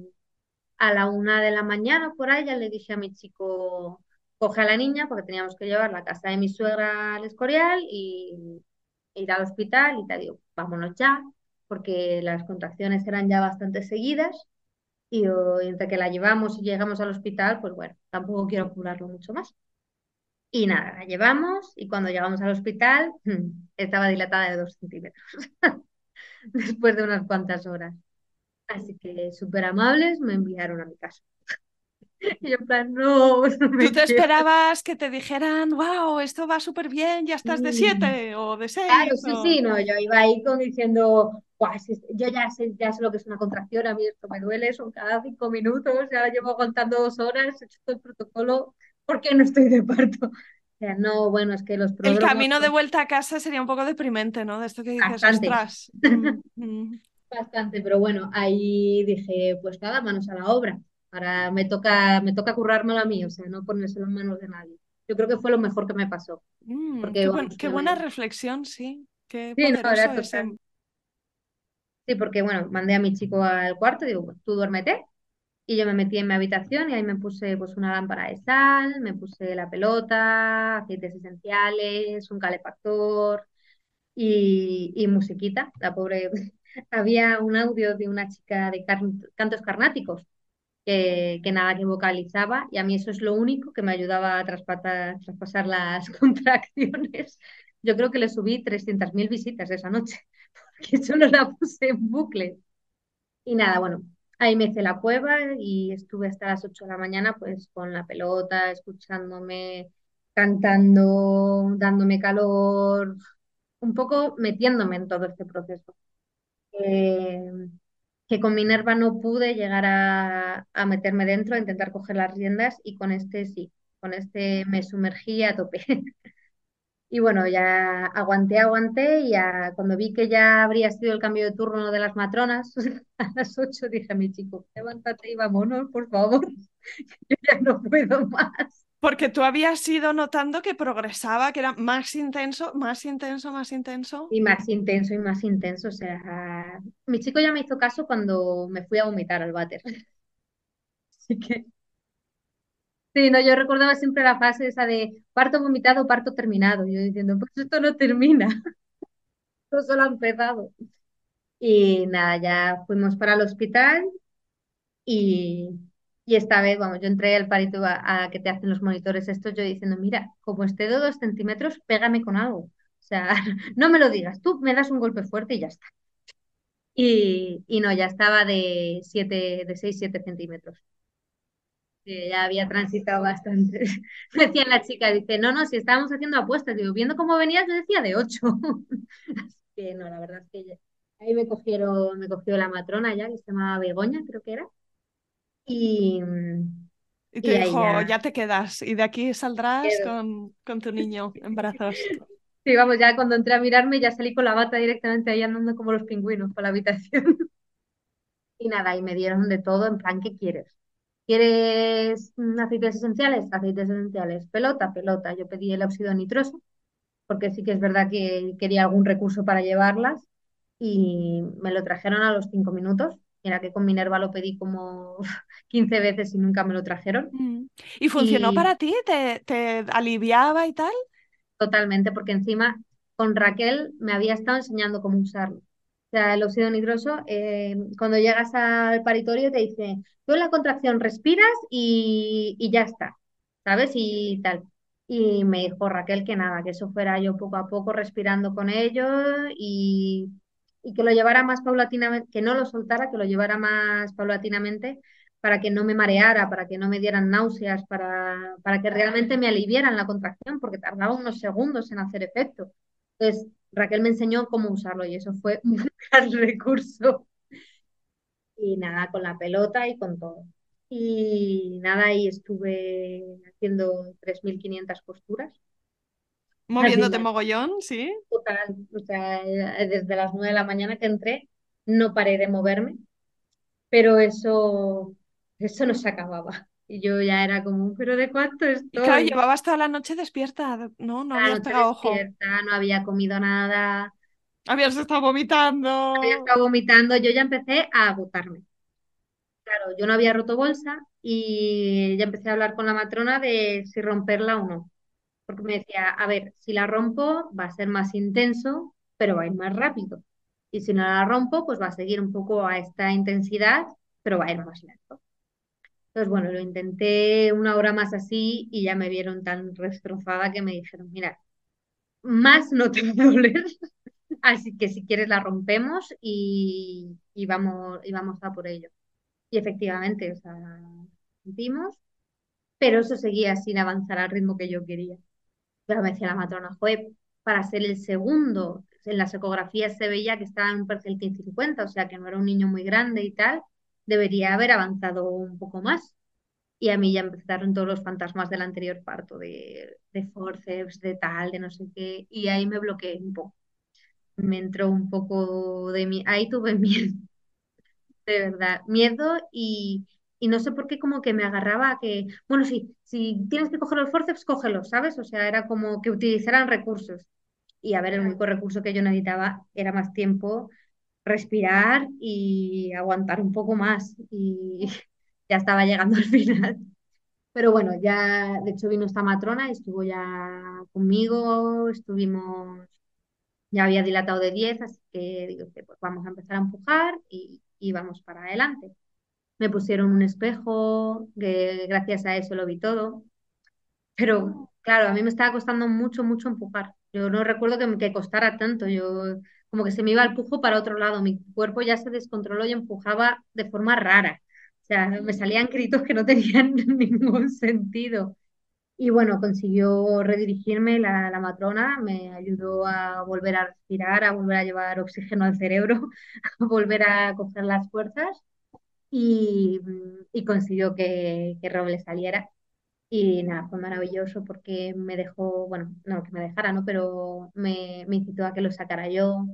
a la una de la mañana por ahí ya le dije a mi chico, coge a la niña porque teníamos que llevar la casa de mi suegra al Escorial y ir al hospital y te digo, vámonos ya, porque las contracciones eran ya bastante seguidas y entre que la llevamos y llegamos al hospital, pues bueno, tampoco quiero apurarlo mucho más. Y nada, la llevamos y cuando llegamos al hospital [laughs] estaba dilatada de dos centímetros [laughs] después de unas cuantas horas. Así que súper amables me enviaron a mi casa. [laughs] Y en plan, no, no me ¿Tú te quiero. esperabas que te dijeran, wow, esto va súper bien, ya estás de Sí. siete o de Claro, seis? sí, o- sí, no, yo iba ahí con diciendo, "Buah, si yo ya sé, ya sé lo que es una contracción, a mí esto me duele, son cada cinco minutos, ya llevo aguantando dos horas, he hecho todo el protocolo, ¿por qué no estoy de parto? O sea, no, bueno, es que los El camino de vuelta a casa sería un poco deprimente, ¿no? De esto que dices, bastante, ostras. [laughs] mm, mm". bastante, pero bueno, ahí dije, pues nada, manos a la obra. Ahora me toca, me toca currármelo a mí, o sea, no ponérselo en manos de nadie. Yo creo que fue lo mejor que me pasó, Mm, porque qué que buena reflexión, sí. Qué Sí, no, ese. Sí, porque bueno, mandé a mi chico al cuarto, digo, pues tú duérmete. Y yo me metí en mi habitación y ahí me puse pues una lámpara de sal, me puse la pelota, aceites esenciales, un calefactor y, y musiquita. La pobre, [laughs] había un audio de una chica de car- cantos carnáticos que, que nada que vocalizaba y a mí eso es lo único que me ayudaba a traspasar, traspasar las [laughs] contracciones. Yo creo que le subí 300.000 visitas esa noche, [laughs] que solo la puse en bucle. Y nada, bueno, ahí me hice la cueva y estuve hasta las 8 de la mañana pues con la pelota, escuchándome, cantando, dándome calor, un poco metiéndome en todo este proceso. Eh, que con Minerva no pude llegar a, a meterme dentro, a intentar coger las riendas y con este sí, con este me sumergí a tope. [laughs] Y bueno, ya aguanté, aguanté y ya cuando vi que ya habría sido el cambio de turno de las matronas, [laughs] a las 8 dije a mi chico, levántate y vámonos, por favor, [laughs] yo ya no puedo más. Porque tú habías ido notando que progresaba, que era más intenso, más intenso, más intenso. Y más intenso y más intenso, o sea, mi chico ya me hizo caso cuando me fui a vomitar al váter. [laughs] Así que, sí, no, yo recordaba siempre la fase esa de parto vomitado, parto terminado. Yo diciendo, pues esto no termina, [laughs] esto solo ha empezado. Y nada, ya fuimos para el hospital Y, y esta vez, vamos, yo entré al parito a, que te hacen los monitores estos, yo diciendo, mira, como esté de dos centímetros, pégame con algo. O sea, [laughs] no me lo digas, tú me das un golpe fuerte y ya está. Y, y no, ya estaba de siete, de 6 7 centímetros. ya había transitado bastante. [laughs] Decía la chica, dice, no, no, si estábamos haciendo apuestas, digo, viendo cómo venías, yo decía de 8. [laughs] Así que no, la verdad es que ahí me cogieron, me cogió la matrona ya, que se llamaba Begoña, creo que era. Y, Y te y dijo, ya ya te quedas y de aquí saldrás con, con tu niño en brazos. [laughs] Sí, vamos, ya cuando entré a mirarme ya salí con la bata directamente ahí andando como los pingüinos por la habitación. [laughs] Y nada, y me dieron de todo, en plan, ¿qué quieres? ¿Quieres aceites esenciales? Aceites esenciales. Pelota, pelota. Yo pedí el óxido nitroso, porque sí que es verdad que quería algún recurso para llevarlas y me lo trajeron a los cinco minutos. Mira que con Minerva lo pedí como [laughs] 15 veces y nunca me lo trajeron. Mm. ¿Y funcionó Y para ti? ¿Te, te aliviaba y tal? Totalmente, porque encima con Raquel me había estado enseñando cómo usarlo. O sea, el óxido nitroso, eh, cuando llegas al paritorio te dice, tú en la contracción respiras y, y ya está, ¿sabes? Y tal. Y me dijo Raquel que nada, que eso fuera yo poco a poco respirando con ello y, y que lo llevara más paulatinamente, que no lo soltara, que lo llevara más paulatinamente para que no me mareara, para que no me dieran náuseas, para, para que realmente me aliviaran la contracción, porque tardaba unos segundos en hacer efecto. Entonces, Raquel me enseñó cómo usarlo y eso fue [laughs] un recurso. Y nada, con la pelota y con todo. Y nada, ahí estuve haciendo 3.500 posturas. Moviéndote mogollón, sí. total, o sea, desde las 9 de la mañana que entré, no paré de moverme pero eso, eso no se acababa. Y yo ya era como, ¿pero de cuánto Y claro, estoy? llevabas toda la noche despierta, ¿no? No habías noche pegado ojo. despierta, no había comido nada, Habías estado había vomitando. estado vomitando, yo ya empecé a agotarme. Claro, yo no había roto bolsa y ya empecé a hablar con la matrona de si romperla o no. Porque me decía, a ver, si la rompo va a ser más intenso, pero va a ir más rápido. Y si no la rompo, pues va a seguir un poco a esta intensidad, pero va a ir más lento. Entonces, bueno, lo intenté una hora más así y ya me vieron tan destrozada que me dijeron, mira, más no te va [laughs] así que si quieres la rompemos y, y, vamos, y vamos a por ello. Y efectivamente, o sea, rompimos, pero eso seguía sin avanzar al ritmo que yo quería. Pero me decía la matrona, fue para ser el segundo, en las ecografías se veía que estaba en un perfil 15-50, o sea que no era un niño muy grande y tal, debería haber avanzado un poco más. Y a mí ya empezaron todos los fantasmas del anterior parto, de, de forceps, de tal, de no sé qué, y ahí me bloqueé un poco. Me entró un poco de mí, ahí tuve [laughs] miedo, de verdad, miedo y, y no sé por qué como que me agarraba a que, bueno, sí, si tienes que coger los forceps, cógelos, ¿sabes? O sea, era como que utilizaran recursos. Y a ver, el único recurso que yo necesitaba era más tiempo, respirar y aguantar un poco más. Y [laughs] ya estaba llegando al [laughs] final. Pero bueno, ya, de hecho vino esta matrona y estuvo ya conmigo, estuvimos, ya había dilatado de 10, así que digo, pues vamos a empezar a empujar y, y vamos para adelante. Me pusieron un espejo, que gracias a eso lo vi todo. Pero claro, a mí me estaba costando mucho, mucho empujar. Yo no recuerdo que costara tanto. Yo como que se me iba el pujo para otro lado. Mi cuerpo ya se descontroló y empujaba de forma rara. O sea, me salían [laughs] gritos que no tenían [laughs] ningún sentido. Y bueno, consiguió redirigirme la, la, matrona, me ayudó a volver a respirar, a volver a llevar oxígeno al cerebro, [laughs] a volver a coger las fuerzas y, y consiguió que, que Roble saliera. Y nada, fue maravilloso porque me dejó, bueno, no que me dejara, ¿no? Pero me, me incitó a que lo sacara yo,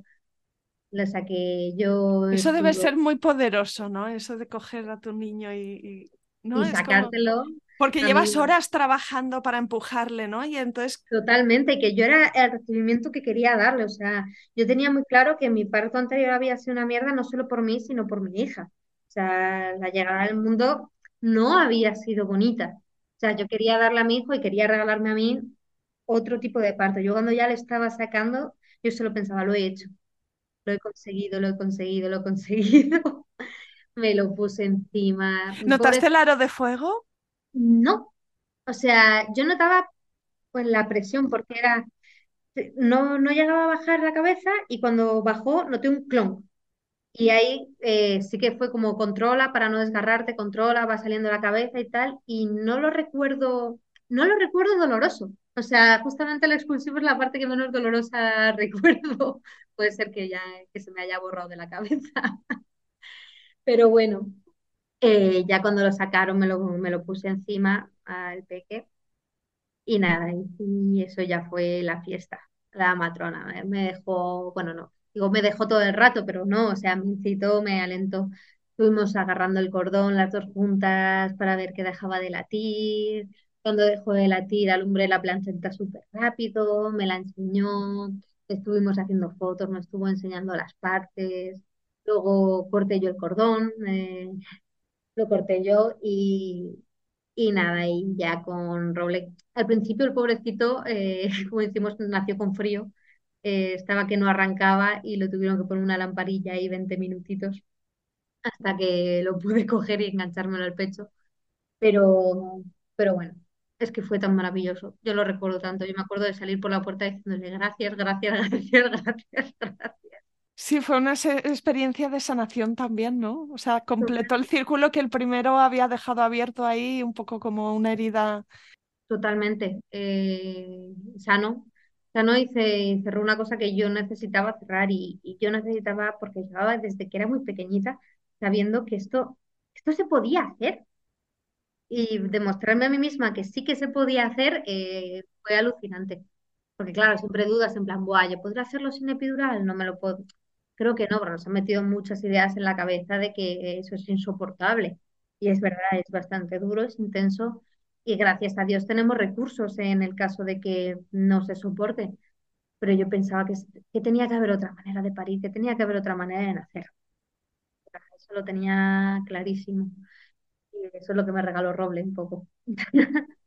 lo saqué yo. Eso debe ser muy poderoso, ¿no? Eso de coger a tu niño y, y ¿no? y sacártelo. Como... Porque llevas horas trabajando para empujarle, ¿no? Y entonces... Totalmente, que yo era el recibimiento que quería darle, o sea, yo tenía muy claro que mi parto anterior había sido una mierda no solo por mí, sino por mi hija. O sea, la llegada al mundo no había sido bonita. O sea, yo quería darle a mi hijo y quería regalarme a mí otro tipo de parto. Yo cuando ya le estaba sacando, yo solo pensaba, lo he hecho, lo he conseguido, lo he conseguido, lo he conseguido. [laughs] Me lo puse encima. ¿Notaste Pobre... el aro de fuego? No. O sea, yo notaba pues la presión porque era, no, no llegaba a bajar la cabeza y cuando bajó noté un clon. Y ahí eh, sí que fue como controla para no desgarrarte, controla, va saliendo la cabeza y tal. Y no lo recuerdo, no lo recuerdo doloroso. O sea, justamente el expulsivo es la parte que menos dolorosa [laughs] recuerdo. Puede ser que ya que se me haya borrado de la cabeza. [laughs] Pero bueno, eh, ya cuando lo sacaron me lo, me lo puse encima al peque. Y nada, y eso ya fue la fiesta. La matrona me dejó, bueno, no, digo, me dejó todo el rato, pero no, o sea, me incitó, me alentó. Estuvimos agarrando el cordón las dos juntas para ver que dejaba de latir. Cuando dejó de latir, alumbré la plancheta súper rápido, me la enseñó, estuvimos haciendo fotos, me estuvo enseñando las partes. Luego corté yo el cordón, eh, lo corté yo y, y nada, y ya con Roble. Al principio el pobrecito, eh, [laughs] como decimos, nació con frío eh, estaba que no arrancaba y lo tuvieron que poner una lamparilla ahí 20 minutitos hasta que lo [laughs] pude coger y enganchármelo al pecho. Pero, pero bueno, es que fue tan maravilloso. Yo lo recuerdo tanto. Yo me acuerdo de salir por la puerta diciéndole gracias, gracias, [laughs] gracias, gracias, gracias. Sí, fue una experiencia de sanación también, ¿no? O sea, completó el círculo que el primero había dejado abierto ahí, un poco como una herida. Totalmente. Eh, sano, ¿no? Y se cerró una cosa que yo necesitaba cerrar y, y, yo necesitaba, porque llevaba desde que era muy pequeñita, sabiendo que esto, esto se podía hacer. Y demostrarme a mí misma que sí que se podía hacer eh, fue alucinante. Porque claro, siempre dudas en plan, Buah, ¿yo podré hacerlo sin epidural? No me lo puedo. Creo que no, pero nos han metido muchas ideas en la cabeza de que eso es insoportable. Y es verdad, es bastante duro, es intenso y gracias a Dios tenemos recursos en el caso de que no se soporte. Pero yo pensaba que, que tenía que haber otra manera de parir, que tenía que haber otra manera de nacer. Eso lo tenía clarísimo. Y eso es lo que me regaló Roble un poco. [laughs]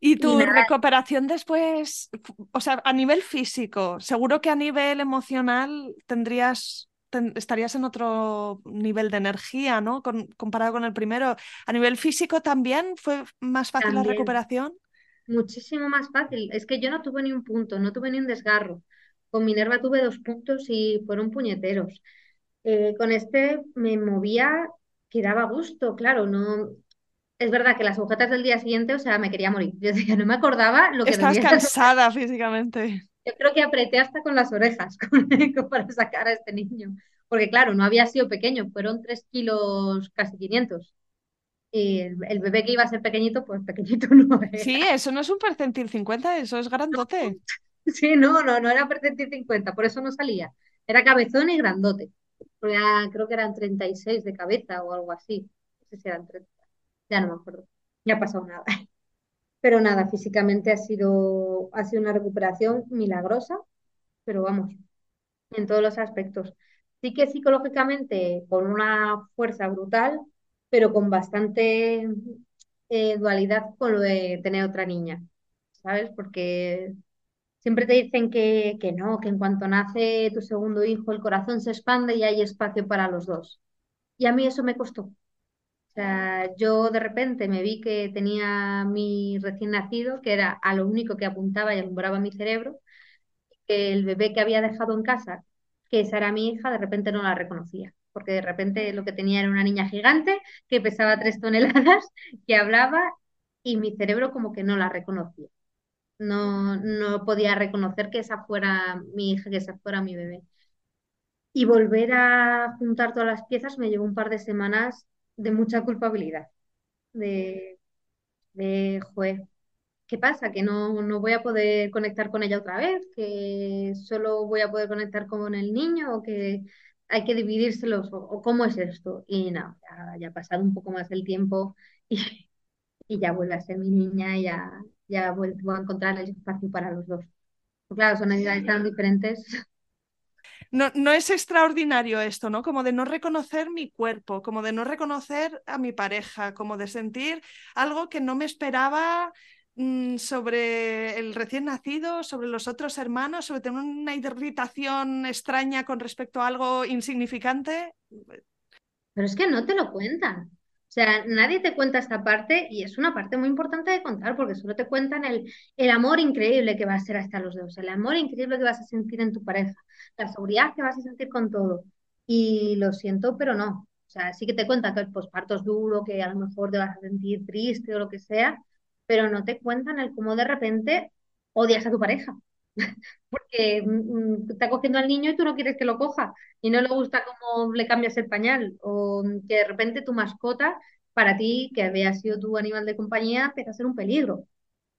¿Y tu y recuperación después, o sea, a nivel físico, seguro que a nivel emocional tendrías estarías en otro nivel de energía, ¿no? Con, comparado con el primero. ¿A nivel físico también fue más fácil también. la recuperación? Muchísimo más fácil. Es que yo no tuve ni un punto, no tuve ni un desgarro. Con Minerva tuve dos puntos y fueron puñeteros. Eh, con este me movía que daba gusto, claro, no... Es verdad que las agujetas del día siguiente, o sea, me quería morir. [laughs] Yo decía, no me acordaba lo que Estás cansada físicamente. Yo creo que apreté hasta con las orejas [laughs] para sacar a este niño. Porque claro, no había sido pequeño, fueron 3 kilos, casi 500. Y el, bebé que iba a ser pequeñito, pues pequeñito [laughs] no era. Sí, eso no es un percentil 50, eso es grandote. [laughs] Sí, no, no, no era percentil 50, por eso no salía. Era cabezón y grandote. creo que eran 36 de cabeza o algo así. No sé si eran 30. Ya no me acuerdo. Ya ha pasado nada. Pero nada, físicamente ha sido, ha sido una recuperación milagrosa, pero vamos, en todos los aspectos. Sí que psicológicamente con una fuerza brutal, pero con bastante eh, dualidad con lo de tener otra niña, ¿sabes? Porque siempre te dicen que, que no, que en cuanto nace tu segundo hijo el corazón se expande y hay espacio para los dos. Y a mí eso me costó. Sea, yo de repente me vi que tenía mi recién nacido, que era a lo único que apuntaba y alumbraba mi cerebro, que el bebé que había dejado en casa, que esa era mi hija, de repente no la reconocía porque de repente lo que tenía era una niña gigante que pesaba tres toneladas, [laughs] que hablaba y mi cerebro como que no la reconocía. No, no podía reconocer que esa fuera mi hija, que esa fuera mi bebé. Y volver a juntar todas las piezas me llevó un par de semanas de mucha culpabilidad, de, de juez, ¿qué pasa? Que no, no voy a poder conectar con ella otra vez, que solo voy a poder conectar con el niño o que hay que dividírselos o, cómo es esto. Y nada, ya, ha pasado un poco más el tiempo [laughs] y, y ya vuelve a ser mi niña y ya, ya vuelvo a encontrar el espacio para los dos. claro, son edades tan diferentes. No, no es extraordinario esto, ¿no? Como de no reconocer mi cuerpo, como de no reconocer a mi pareja, como de sentir algo que no me esperaba Mm, sobre el recién nacido, sobre los otros hermanos, sobre tener una irritación extraña con respecto a algo insignificante. Pero es que no te lo cuentan. O sea, nadie te cuenta esta parte y es una parte muy importante de contar porque solo te cuentan el, el amor increíble que va a ser hasta los dos, el amor increíble que vas a sentir en tu pareja, la seguridad que vas a sentir con todo. Y lo siento, pero no. O sea, sí que te cuentan que el posparto es duro, que a lo mejor te vas a sentir triste o lo que sea, pero no te cuentan el cómo de repente odias a tu pareja. [laughs] Porque mm, mm, está cogiendo al niño y tú no quieres que lo coja y no le gusta cómo le cambias el pañal o que de repente tu mascota para ti, que había sido tu animal de compañía, empieza a ser un peligro. O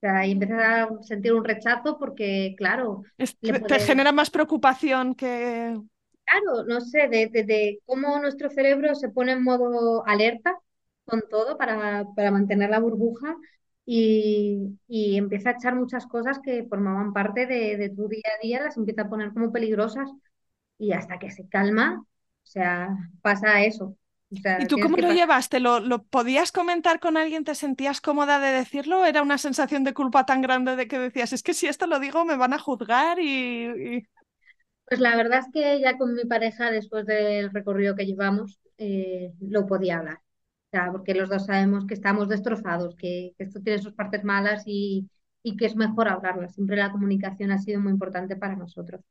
sea, y empiezas a sentir un rechazo porque, claro... Te genera más preocupación que... Claro, no sé, de, de, cómo nuestro cerebro se pone en modo alerta con todo para, para mantener la burbuja y, empieza a echar muchas cosas que formaban parte de, tu día a día, las empieza a poner como peligrosas y hasta que se calma, o sea, pasa eso. ¿Y tú cómo lo llevaste? ¿Lo, ¿Lo, podías comentar con alguien? ¿Te sentías cómoda de decirlo? ¿Era una sensación de culpa tan grande de que decías, es que si esto lo digo me van a juzgar y... Pues la verdad es que ya con mi pareja, después del recorrido que llevamos, eh, lo podía hablar porque los dos sabemos que estamos destrozados, que, esto tiene sus partes malas y, que es mejor hablarlas. Siempre la comunicación ha sido muy importante para nosotros.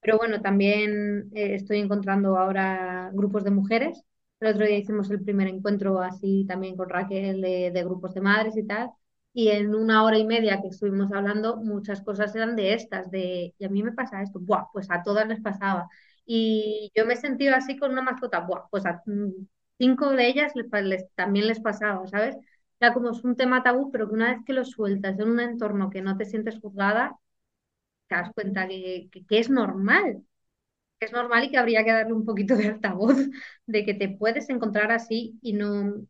Pero bueno, también eh, estoy encontrando ahora grupos de mujeres. El otro día hicimos el primer encuentro así también con Raquel de, grupos de madres y tal. Y en una hora y media que estuvimos hablando, muchas cosas eran de estas, de, y a mí me pasa esto, Buah, pues a todas les pasaba. Y yo me he sentido así con una mascota, Buah, pues a, mm, cinco de ellas les, también les pasaba, ¿sabes? Era como es un tema tabú, pero que una vez que lo sueltas en un entorno que no te sientes juzgada, te das cuenta que, que, es normal, que es normal y que habría que darle un poquito de altavoz de que te puedes encontrar así y no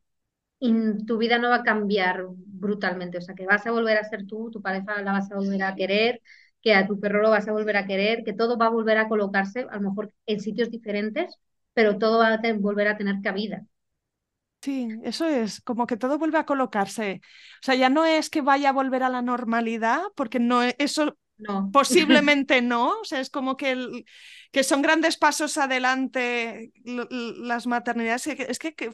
y tu vida no va a cambiar brutalmente, o sea, que vas a volver a ser tú, tu pareja la vas a volver a querer, que a tu perro lo vas a volver a querer, que todo va a volver a colocarse, a lo mejor en sitios diferentes, pero todo va a volver a tener cabida. Sí, eso es, como que todo vuelve a colocarse. O sea, ya no es que vaya a volver a la normalidad, porque no, eso no. [laughs] posiblemente no. O sea, es como que, el, que son grandes pasos adelante las maternidades. Es que, que,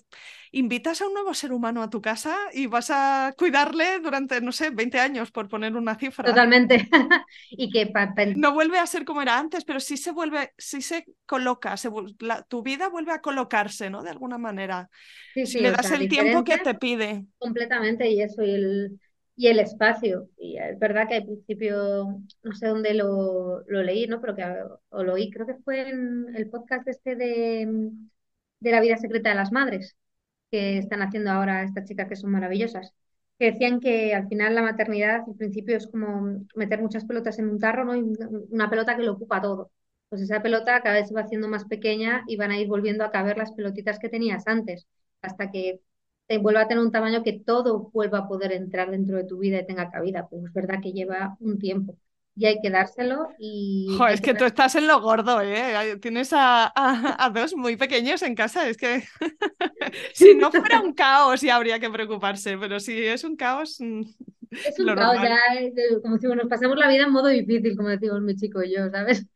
invitas a un nuevo ser humano a tu casa y vas a cuidarle durante, no sé, 20 años, por poner una cifra. Totalmente. [laughs] y que no vuelve a ser como era antes, pero sí se vuelve, sí se coloca, tu vida vuelve a colocarse, ¿no? De alguna manera. si le das el tiempo que te pide. Completamente, y eso, y el y el espacio. Y es verdad que al principio, no sé dónde lo, lo leí, ¿no? Pero que o lo oí, creo que fue en el podcast este de, de la vida secreta de las madres, que están haciendo ahora estas chicas que son maravillosas, que decían que al final la maternidad, al principio es como meter muchas pelotas en un tarro, ¿no? Y una pelota que lo ocupa todo. Pues esa pelota cada vez se va haciendo más pequeña y van a ir volviendo a caber las pelotitas que tenías antes, hasta que vuelva a tener un tamaño que todo vuelva a poder entrar dentro de tu vida y tenga cabida. Pues es verdad que lleva un tiempo y hay que dárselo y... es que, tú estás en lo gordo, ¿eh? Tienes a, a, dos muy pequeños en casa, es que [laughs] si no fuera un caos ya habría que preocuparse, pero si es un caos... Mm, es un caos, ya, como si nos pasamos la vida en modo difícil, como decimos mi chico y yo, ¿sabes?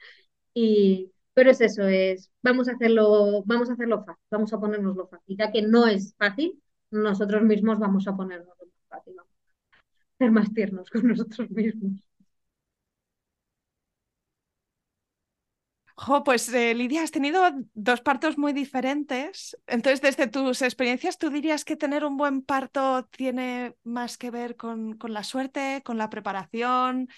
Y, pero es eso, es, vamos a hacerlo, vamos a hacerlo fácil, vamos a ponernos fácil, ya que no es fácil, nosotros mismos vamos a ponernos más fácil, vamos ser más tiernos con nosotros mismos. Jo, pues eh, Lidia, has tenido dos partos muy diferentes. Entonces, desde tus experiencias, ¿tú dirías que tener un buen parto tiene más que ver con, con la suerte, con la preparación,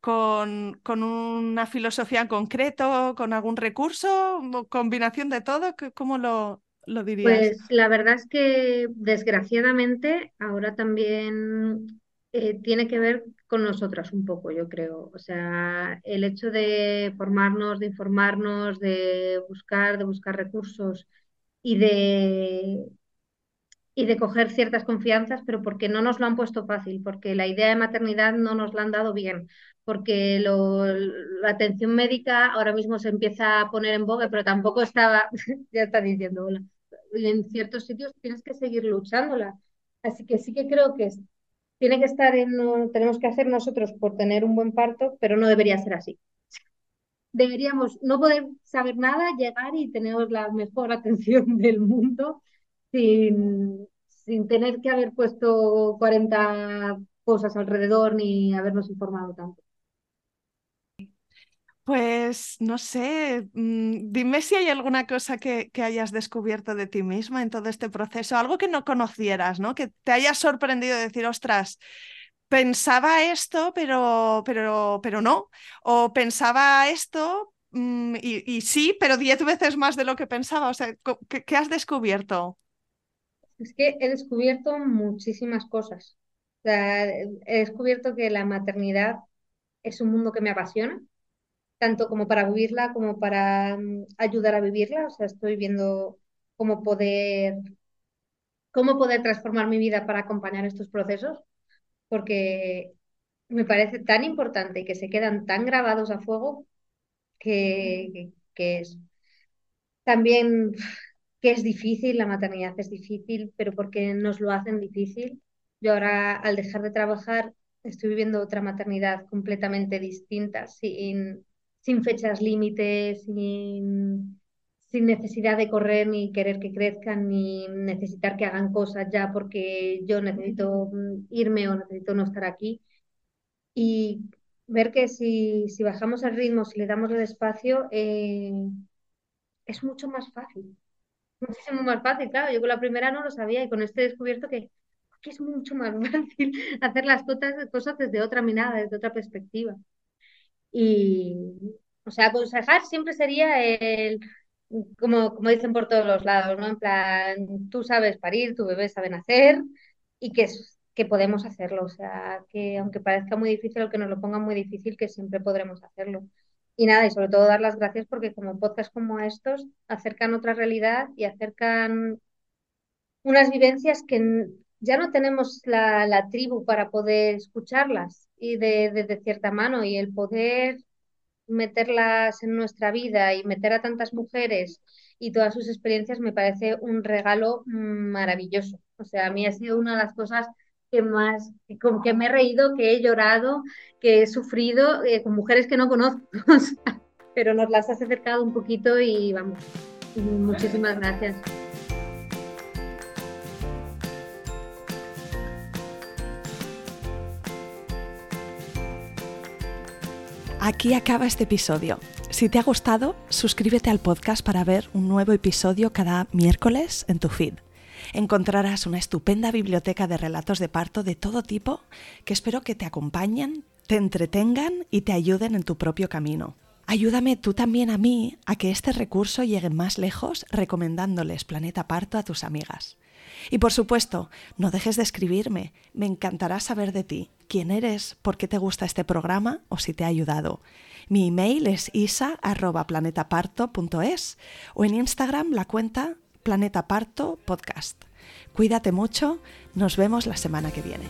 con, con, una filosofía en concreto, con algún recurso, combinación de todo? ¿Cómo lo, Pues la verdad es que desgraciadamente ahora también eh, tiene que ver con nosotras un poco, yo creo. O sea, el hecho de formarnos, de informarnos, de buscar, de buscar recursos y de, y de coger ciertas confianzas, pero porque no nos lo han puesto fácil, porque la idea de maternidad no nos la han dado bien, porque la atención médica ahora mismo se empieza a poner en boga, pero tampoco estaba, [laughs] ya está diciendo, hola en ciertos sitios tienes que seguir luchándola. Así que sí que creo que tiene que estar en, tenemos que hacer nosotros por tener un buen parto, pero no debería ser así. Deberíamos no poder saber nada, llegar y tener la mejor atención [laughs] del mundo sin, sin tener que haber puesto 40 cosas alrededor ni habernos informado tanto. Pues no sé, mm, dime si hay alguna cosa que, hayas descubierto de ti misma en todo este proceso, algo que no conocieras, ¿no? Que te haya sorprendido decir, ostras, pensaba esto, pero, pero, pero no, o pensaba esto mm, y, sí, pero diez veces más de lo que pensaba. O sea, ¿qué, ¿qué has descubierto? Es que he descubierto muchísimas cosas. O sea, he descubierto que la maternidad es un mundo que me apasiona tanto como para vivirla como para mm, ayudar a vivirla. O sea, estoy viendo cómo poder, cómo poder transformar mi vida para acompañar estos procesos, porque me parece tan importante y que se quedan tan grabados a fuego que, que, es también que es difícil, la maternidad es difícil, pero porque nos lo hacen difícil. Yo ahora, al dejar de trabajar, estoy viviendo otra maternidad completamente distinta, sin, sin fechas límites, sin, sin necesidad de correr ni querer que crezcan, ni necesitar que hagan cosas ya porque yo necesito mm, irme o necesito no estar aquí. Y ver que si, si bajamos el ritmo, si le damos el espacio, eh, es mucho más fácil. Muchísimo más fácil, claro. Yo con la primera no lo sabía y con este he descubierto que, es mucho más [laughs] fácil hacer las cosas, cosas desde otra mirada, desde otra perspectiva. Y, o sea, aconsejar siempre sería el, como, como dicen por todos los lados, ¿no? En plan, tú sabes parir, tu bebé sabe nacer y que, que podemos hacerlo. O sea, que aunque parezca muy difícil o que nos lo pongan muy difícil, que siempre podremos hacerlo. Y nada, y sobre todo dar las gracias porque como podcasts como estos acercan otra realidad y acercan unas vivencias que ya no tenemos la, la tribu para poder escucharlas y de, de, cierta mano y el poder meterlas en nuestra vida y meter a tantas mujeres y todas sus experiencias me parece un regalo maravilloso. O sea, a mí ha sido una de las cosas que más, con que me he reído, que he llorado, que he sufrido eh, con mujeres que no conozco, [laughs] pero nos las has acercado un poquito y vamos, muchísimas gracias. Aquí acaba este episodio. Si te ha gustado, suscríbete al podcast para ver un nuevo episodio cada miércoles en tu feed. Encontrarás una estupenda biblioteca de relatos de parto de todo tipo que espero que te acompañen, te entretengan y te ayuden en tu propio camino. Ayúdame tú también a mí a que este recurso llegue más lejos recomendándoles Planeta Parto a tus amigas. Y por supuesto, no dejes de escribirme, me encantará saber de ti, quién eres, por qué te gusta este programa o si te ha ayudado. Mi email es isa.planetaparto.es o en Instagram la cuenta Planeta Parto Podcast. Cuídate mucho, nos vemos la semana que viene.